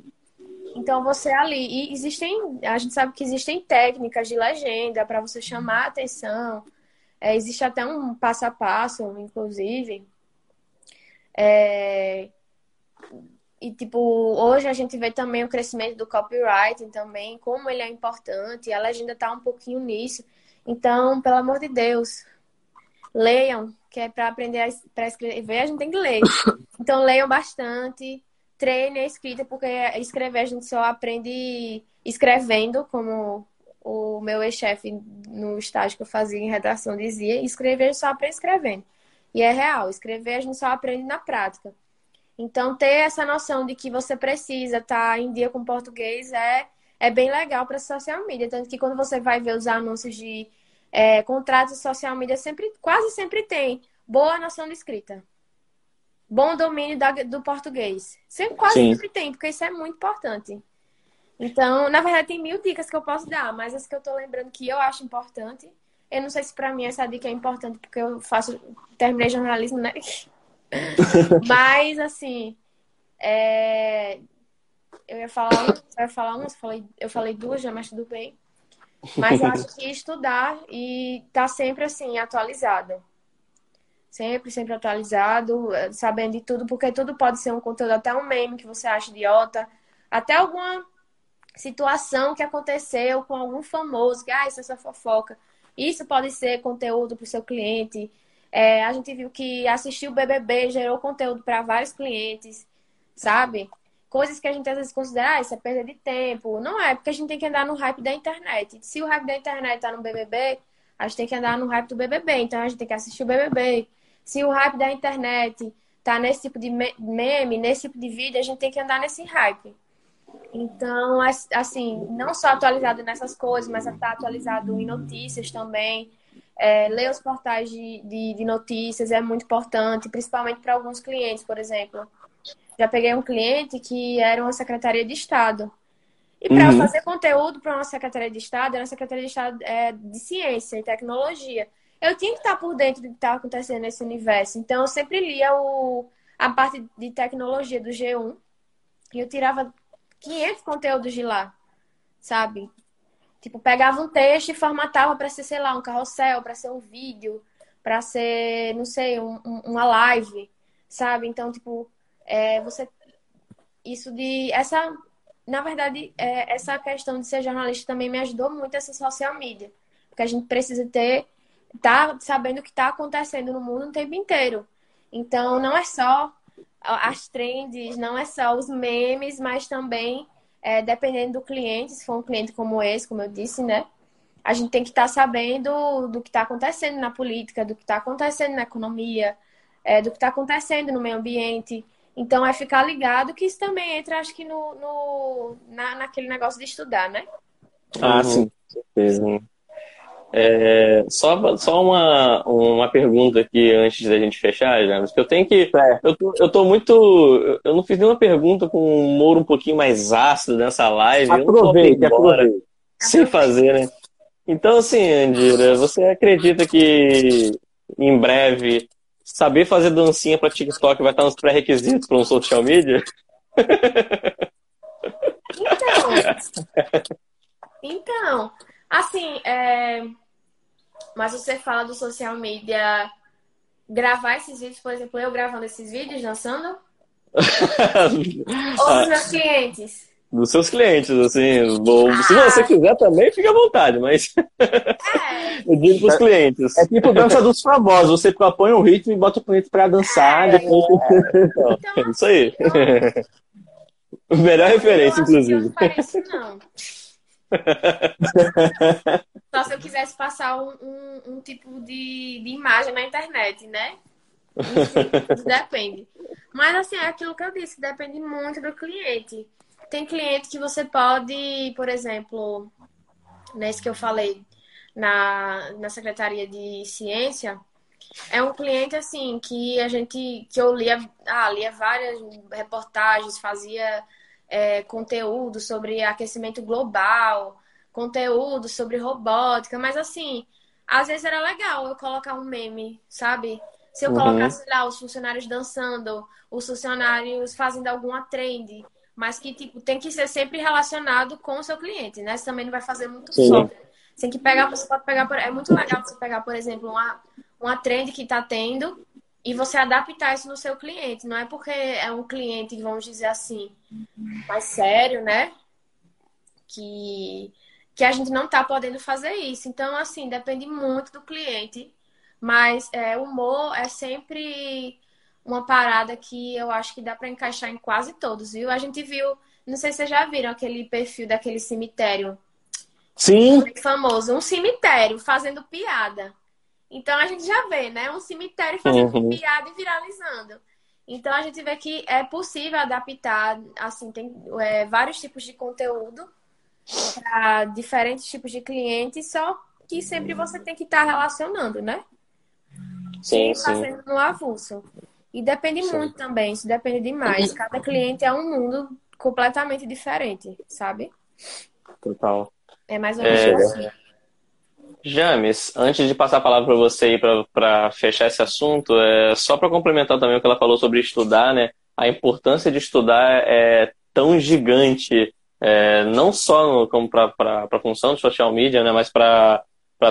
Então você ali. E existem. A gente sabe que existem técnicas de legenda para você chamar a atenção. É, existe até um passo a passo, inclusive. É, e, tipo, hoje a gente vê também o crescimento do copywriting também, como ele é importante, a legenda tá um pouquinho nisso. Então, pelo amor de Deus, leiam, que é para aprender para escrever, a gente tem que ler. Então, leiam bastante, treine a escrita, porque escrever a gente só aprende escrevendo, como o meu ex-chefe no estágio que eu fazia em redação dizia, escrever a gente só aprende escrevendo. E é real, escrever a gente só aprende na prática. Então, ter essa noção de que você precisa estar tá em dia com português é, é bem legal para social media. Tanto que quando você vai ver os anúncios de é, contratos de social media, sempre, quase sempre tem boa noção de escrita. Bom domínio da, do português. Sempre, quase Sim. sempre tem, porque isso é muito importante. Então, na verdade, tem mil dicas que eu posso dar, mas as que eu tô lembrando que eu acho importante. Eu não sei se para mim essa dica é importante, porque eu faço, terminei jornalismo, né? Mas, assim, é... eu ia falar uma, eu ia falar uma, eu falei, eu falei duas já, mas tudo bem. Mas acho que estudar e tá sempre, assim, atualizado. Sempre, sempre atualizado, sabendo de tudo, porque tudo pode ser um conteúdo, até um meme que você acha idiota, até alguma situação que aconteceu com algum famoso, que, ah, isso é só fofoca. Isso pode ser conteúdo para o seu cliente. É, a gente viu que assistir o BBB gerou conteúdo para vários clientes, sabe? Coisas que a gente às vezes considera, ah, isso é perda de tempo. Não é, porque a gente tem que andar no hype da internet. Se o hype da internet tá no BBB, a gente tem que andar no hype do BBB. Então a gente tem que assistir o BBB. Se o hype da internet tá nesse tipo de meme, nesse tipo de vídeo, a gente tem que andar nesse hype. Então, assim, não só atualizado nessas coisas, mas tá atualizado em notícias também. É, ler os portais de, de, de, notícias é muito importante, principalmente para alguns clientes, por exemplo. Já peguei um cliente que era uma secretaria de Estado. E para uhum. fazer conteúdo para uma secretaria de Estado, era uma secretaria de Estado é, de ciência e tecnologia. Eu tinha que estar por dentro do que estava acontecendo nesse universo. Então, eu sempre lia o, a parte de tecnologia do G1 e eu tirava 500 conteúdos de lá, sabe? Tipo, pegava um texto e formatava para ser, sei lá, um carrossel, para ser um vídeo, para ser, não sei, um, um, uma live, sabe? Então, tipo, é, você isso de essa, na verdade, é, essa questão de ser jornalista também me ajudou muito essa social media, porque a gente precisa ter tá sabendo o que está acontecendo no mundo o tempo inteiro. Então, não é só as trends, não é só os memes, mas também, é, dependendo do cliente, se for um cliente como esse, como eu disse, né? A gente tem que estar tá sabendo do que está acontecendo na política, do que está acontecendo na economia, é, do que está acontecendo no meio ambiente. Então, é ficar ligado que isso também entra, acho que, no, no na, naquele negócio de estudar, né? Ah, sim, com certeza. É, só só uma, uma pergunta aqui antes da gente fechar, James, que eu tenho que. É. Eu, tô, eu tô muito. Eu não fiz nenhuma pergunta com um humor um pouquinho mais ácido nessa live. Aproveite, aproveite. Sem fazer, né? Então, assim, Andira, você acredita que em breve saber fazer dancinha para TikTok vai estar nos pré-requisitos para um social media? Então. Então. Assim, é... mas você fala do social media, gravar esses vídeos, por exemplo, eu gravando esses vídeos dançando? Ou dos meus clientes? Dos seus clientes, assim. Bom, ah. Se você quiser também, fica à vontade, mas. É. eu digo pros clientes. É tipo dança dos famosos. Você propõe um ritmo e bota o cliente pra dançar. É. Depois... Então, é isso aí. Então... Melhor referência, inclusive. Eu não pareço, não. Só se eu quisesse passar um, um, um tipo de, de, imagem na internet, né? Enfim, depende. Mas assim, é aquilo que eu disse, depende muito do cliente. Tem cliente que você pode, por exemplo, nesse que eu falei na, na Secretaria de Ciência, é um cliente assim que a gente que eu lia, ah, lia várias reportagens, fazia é, conteúdo sobre aquecimento global, conteúdo sobre robótica, mas assim, às vezes era legal eu colocar um meme, sabe? Se eu uhum. colocasse lá os funcionários dançando, os funcionários fazendo alguma trend, mas que tipo tem que ser sempre relacionado com o seu cliente, né? Você também não vai fazer muito só. Você tem que pegar, você pode pegar, é muito legal você pegar, por exemplo, uma, uma trend que está tendo e você adaptar isso no seu cliente. Não é porque é um cliente, vamos dizer assim, mais sério, né? Que, que a gente não está podendo fazer isso. Então, assim, depende muito do cliente. Mas é, humor é sempre uma parada que eu acho que dá para encaixar em quase todos, viu? A gente viu, não sei se vocês já viram aquele perfil daquele cemitério. Sim. Famoso, um cemitério fazendo piada. Então a gente já vê, né? Um cemitério fazendo uhum. piada e viralizando. Então a gente vê que é possível adaptar, assim, tem é, vários tipos de conteúdo para diferentes tipos de clientes, só que sempre você tem que estar tá relacionando, né? Sim, sim. Fazendo no avulso. E depende sim. muito também, isso depende demais. Cada cliente é um mundo completamente diferente, sabe? Total. É mais ou menos é... assim. James, antes de passar a palavra para você para fechar esse assunto, é só para complementar também o que ela falou sobre estudar, né? A importância de estudar é tão gigante, é, não só no, como para a função de social media, né? Mas para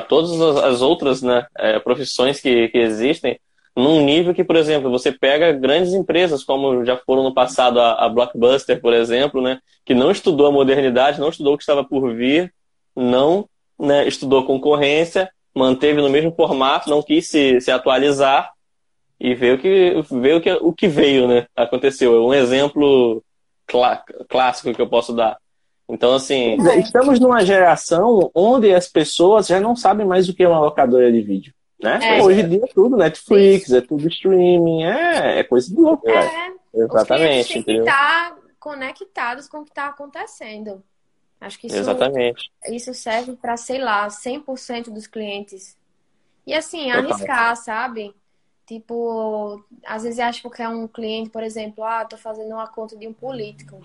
todas as outras né, é, profissões que, que existem, num nível que, por exemplo, você pega grandes empresas, como já foram no passado a, a Blockbuster, por exemplo, né? Que não estudou a modernidade, não estudou o que estava por vir, não né, estudou concorrência, manteve no mesmo formato, não quis se, se atualizar e veio que veio que o que veio, né? Aconteceu. É um exemplo clá, clássico que eu posso dar. Então, assim. Estamos numa geração onde as pessoas já não sabem mais o que é uma locadora de vídeo. Né? É, Hoje em dia é tudo Netflix, é tudo streaming, é, é coisa de louco. É, Exatamente. Tem que estar conectados com o que está acontecendo. Acho que isso, Exatamente. isso serve para, sei lá, 100% dos clientes. E assim, arriscar, sabe? Tipo, às vezes acho que é um cliente, por exemplo, ah, tô fazendo uma conta de um político.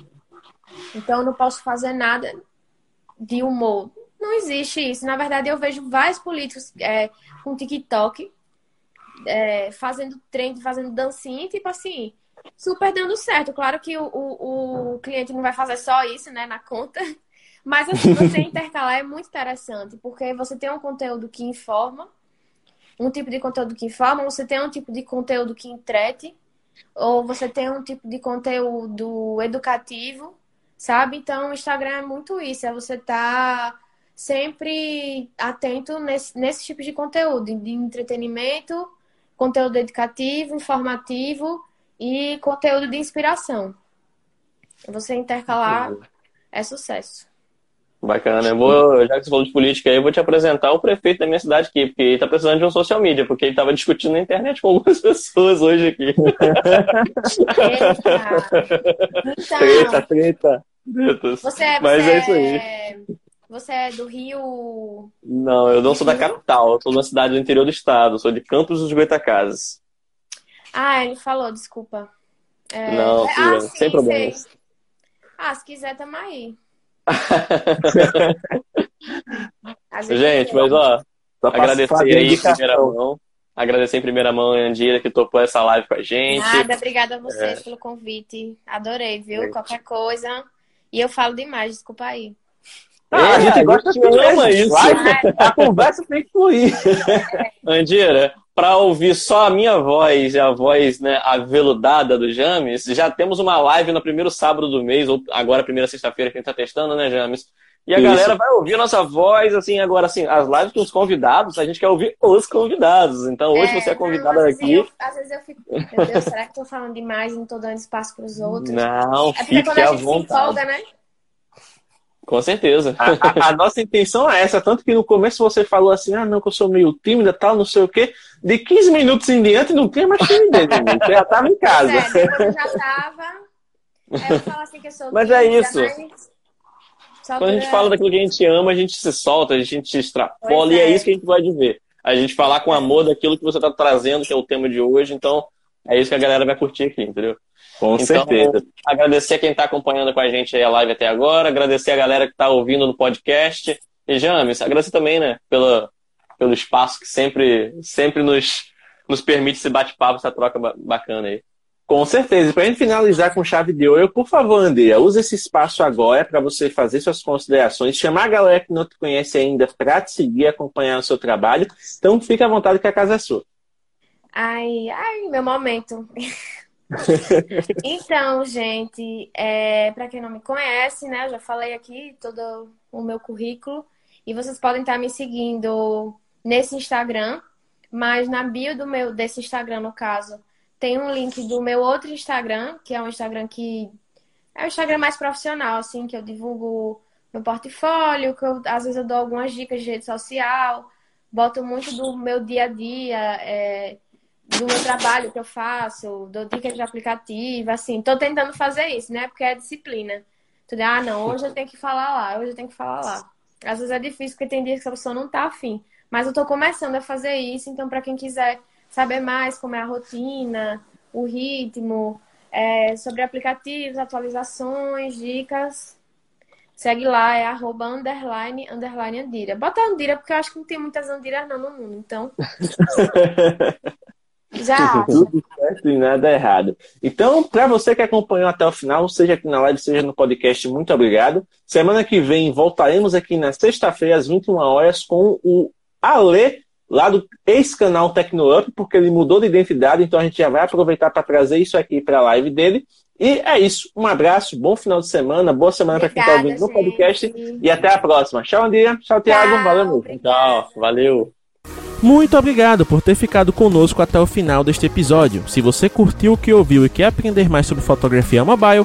Então eu não posso fazer nada de humor. Não existe isso. Na verdade, eu vejo vários políticos é, com TikTok é, fazendo trend, fazendo dancinha, tipo assim, super dando certo. Claro que o, o, o cliente não vai fazer só isso, né, na conta. Mas assim, você intercalar é muito interessante, porque você tem um conteúdo que informa, um tipo de conteúdo que informa, você tem um tipo de conteúdo que entrete, ou você tem um tipo de conteúdo educativo, sabe? Então, o Instagram é muito isso, é você estar tá sempre atento nesse, nesse tipo de conteúdo, de entretenimento, conteúdo educativo, informativo e conteúdo de inspiração. Você intercalar é sucesso. Bacana. Eu vou, já que você falou de política aí, eu vou te apresentar o prefeito da minha cidade aqui, porque ele tá precisando de um social media, porque ele tava discutindo na internet com algumas pessoas hoje aqui. Eita! Treta, treta. Você, é, Mas você é isso aí. É... Você é do Rio. Não, eu não sou da capital, eu sou de uma cidade do interior do estado, sou de Campos dos Goitacazes. Ah, ele falou, desculpa. É... Não, ah, sim, sem problemas. Sei. Ah, se quiser, tamo aí. Gente, mas ó, agradecer aí em primeira mão. Agradecer em primeira mão a Andira que topou essa live com a gente. Nada, obrigada a vocês é. pelo convite. Adorei, viu? Gente. Qualquer coisa. E eu falo demais, desculpa aí. Ah, é, a gente gosta de ama isso. A conversa tem que fluir. Andira, para ouvir só a minha voz e a voz né, aveludada do James, já temos uma live no primeiro sábado do mês, ou agora primeira sexta-feira que a gente está testando, né, James? E a Isso. galera vai ouvir a nossa voz, assim, agora, assim, as lives com os convidados, a gente quer ouvir os convidados. Então, hoje é, você é convidada não, aqui. Eu, às vezes eu fico, meu Deus, será que estou falando demais e não estou dando espaço para os outros? Não, é fique quando a à gente vontade. se empolga, né? Com certeza. A, a, a, nossa intenção é essa, tanto que no começo você falou assim, ah, não, que eu sou meio tímida, tal, não sei o quê. De 15 minutos em diante não tem mais timidez, né? você já estava em casa. É, depois eu já estava. Eu falo assim que eu sou Mas tímida, é isso. Mas... Quando a gente fala daquilo que a gente ama, a gente se solta, a gente se extrapola, Pois e é é. isso que a gente pode ver. A gente falar com amor daquilo que você está trazendo, que é o tema de hoje, então é isso que a galera vai curtir aqui, entendeu? Com Então, certeza. Agradecer a quem está acompanhando com a gente aí a live até agora, agradecer a galera que está ouvindo no podcast. E James, agradecer também, né, pela, pelo espaço que sempre, sempre nos, nos permite esse bate-papo, essa troca ba- bacana aí. Com certeza. E para a gente finalizar com chave de ouro, por favor, Andrea, use esse espaço agora para você fazer suas considerações, chamar a galera que não te conhece ainda para te seguir, acompanhar o seu trabalho. Então, fique à vontade que a casa é sua. Ai, ai, meu momento. então, gente, é, para quem não me conhece, né, eu já falei aqui todo o meu currículo e vocês podem estar me seguindo nesse Instagram, mas na bio do meu desse Instagram, no caso, tem um link do meu outro Instagram, que é um Instagram que é um Instagram mais profissional, assim, que eu divulgo meu portfólio, que eu, às vezes eu dou algumas dicas de rede social, boto muito do meu dia a dia, é, do meu trabalho que eu faço, dou dicas de aplicativo, assim, tô tentando fazer isso, né? Porque é disciplina. Tu diz, ah, não, hoje eu tenho que falar lá, hoje eu tenho que falar lá. Às vezes é difícil porque tem dias que a pessoa não tá afim. Mas eu tô começando a fazer isso, então para quem quiser saber mais como é a rotina, o ritmo, é, sobre aplicativos, atualizações, dicas, segue lá, é arroba underline, underline Andira. Bota Andira, porque eu acho que não tem muitas Andiras não no mundo, então. Já. Tudo certo e nada errado. Então, para você que acompanhou até o final, seja aqui na live, seja no podcast, muito obrigado. Semana que vem voltaremos aqui na sexta-feira, às 21 horas, com o Ale, lá do ex-canal TecnoUp, porque ele mudou de identidade, então a gente já vai aproveitar para trazer isso aqui para a live dele. E é isso. Um abraço, bom final de semana, boa semana para quem está ouvindo no Obrigada, podcast. gente. E até a próxima. Tchau, Andria. Tchau, Tiago. Tchau, Valeu, obrigada. Tchau, valeu. Muito obrigado por ter ficado conosco até o final deste episódio. Se você curtiu o que ouviu e quer aprender mais sobre fotografia mobile,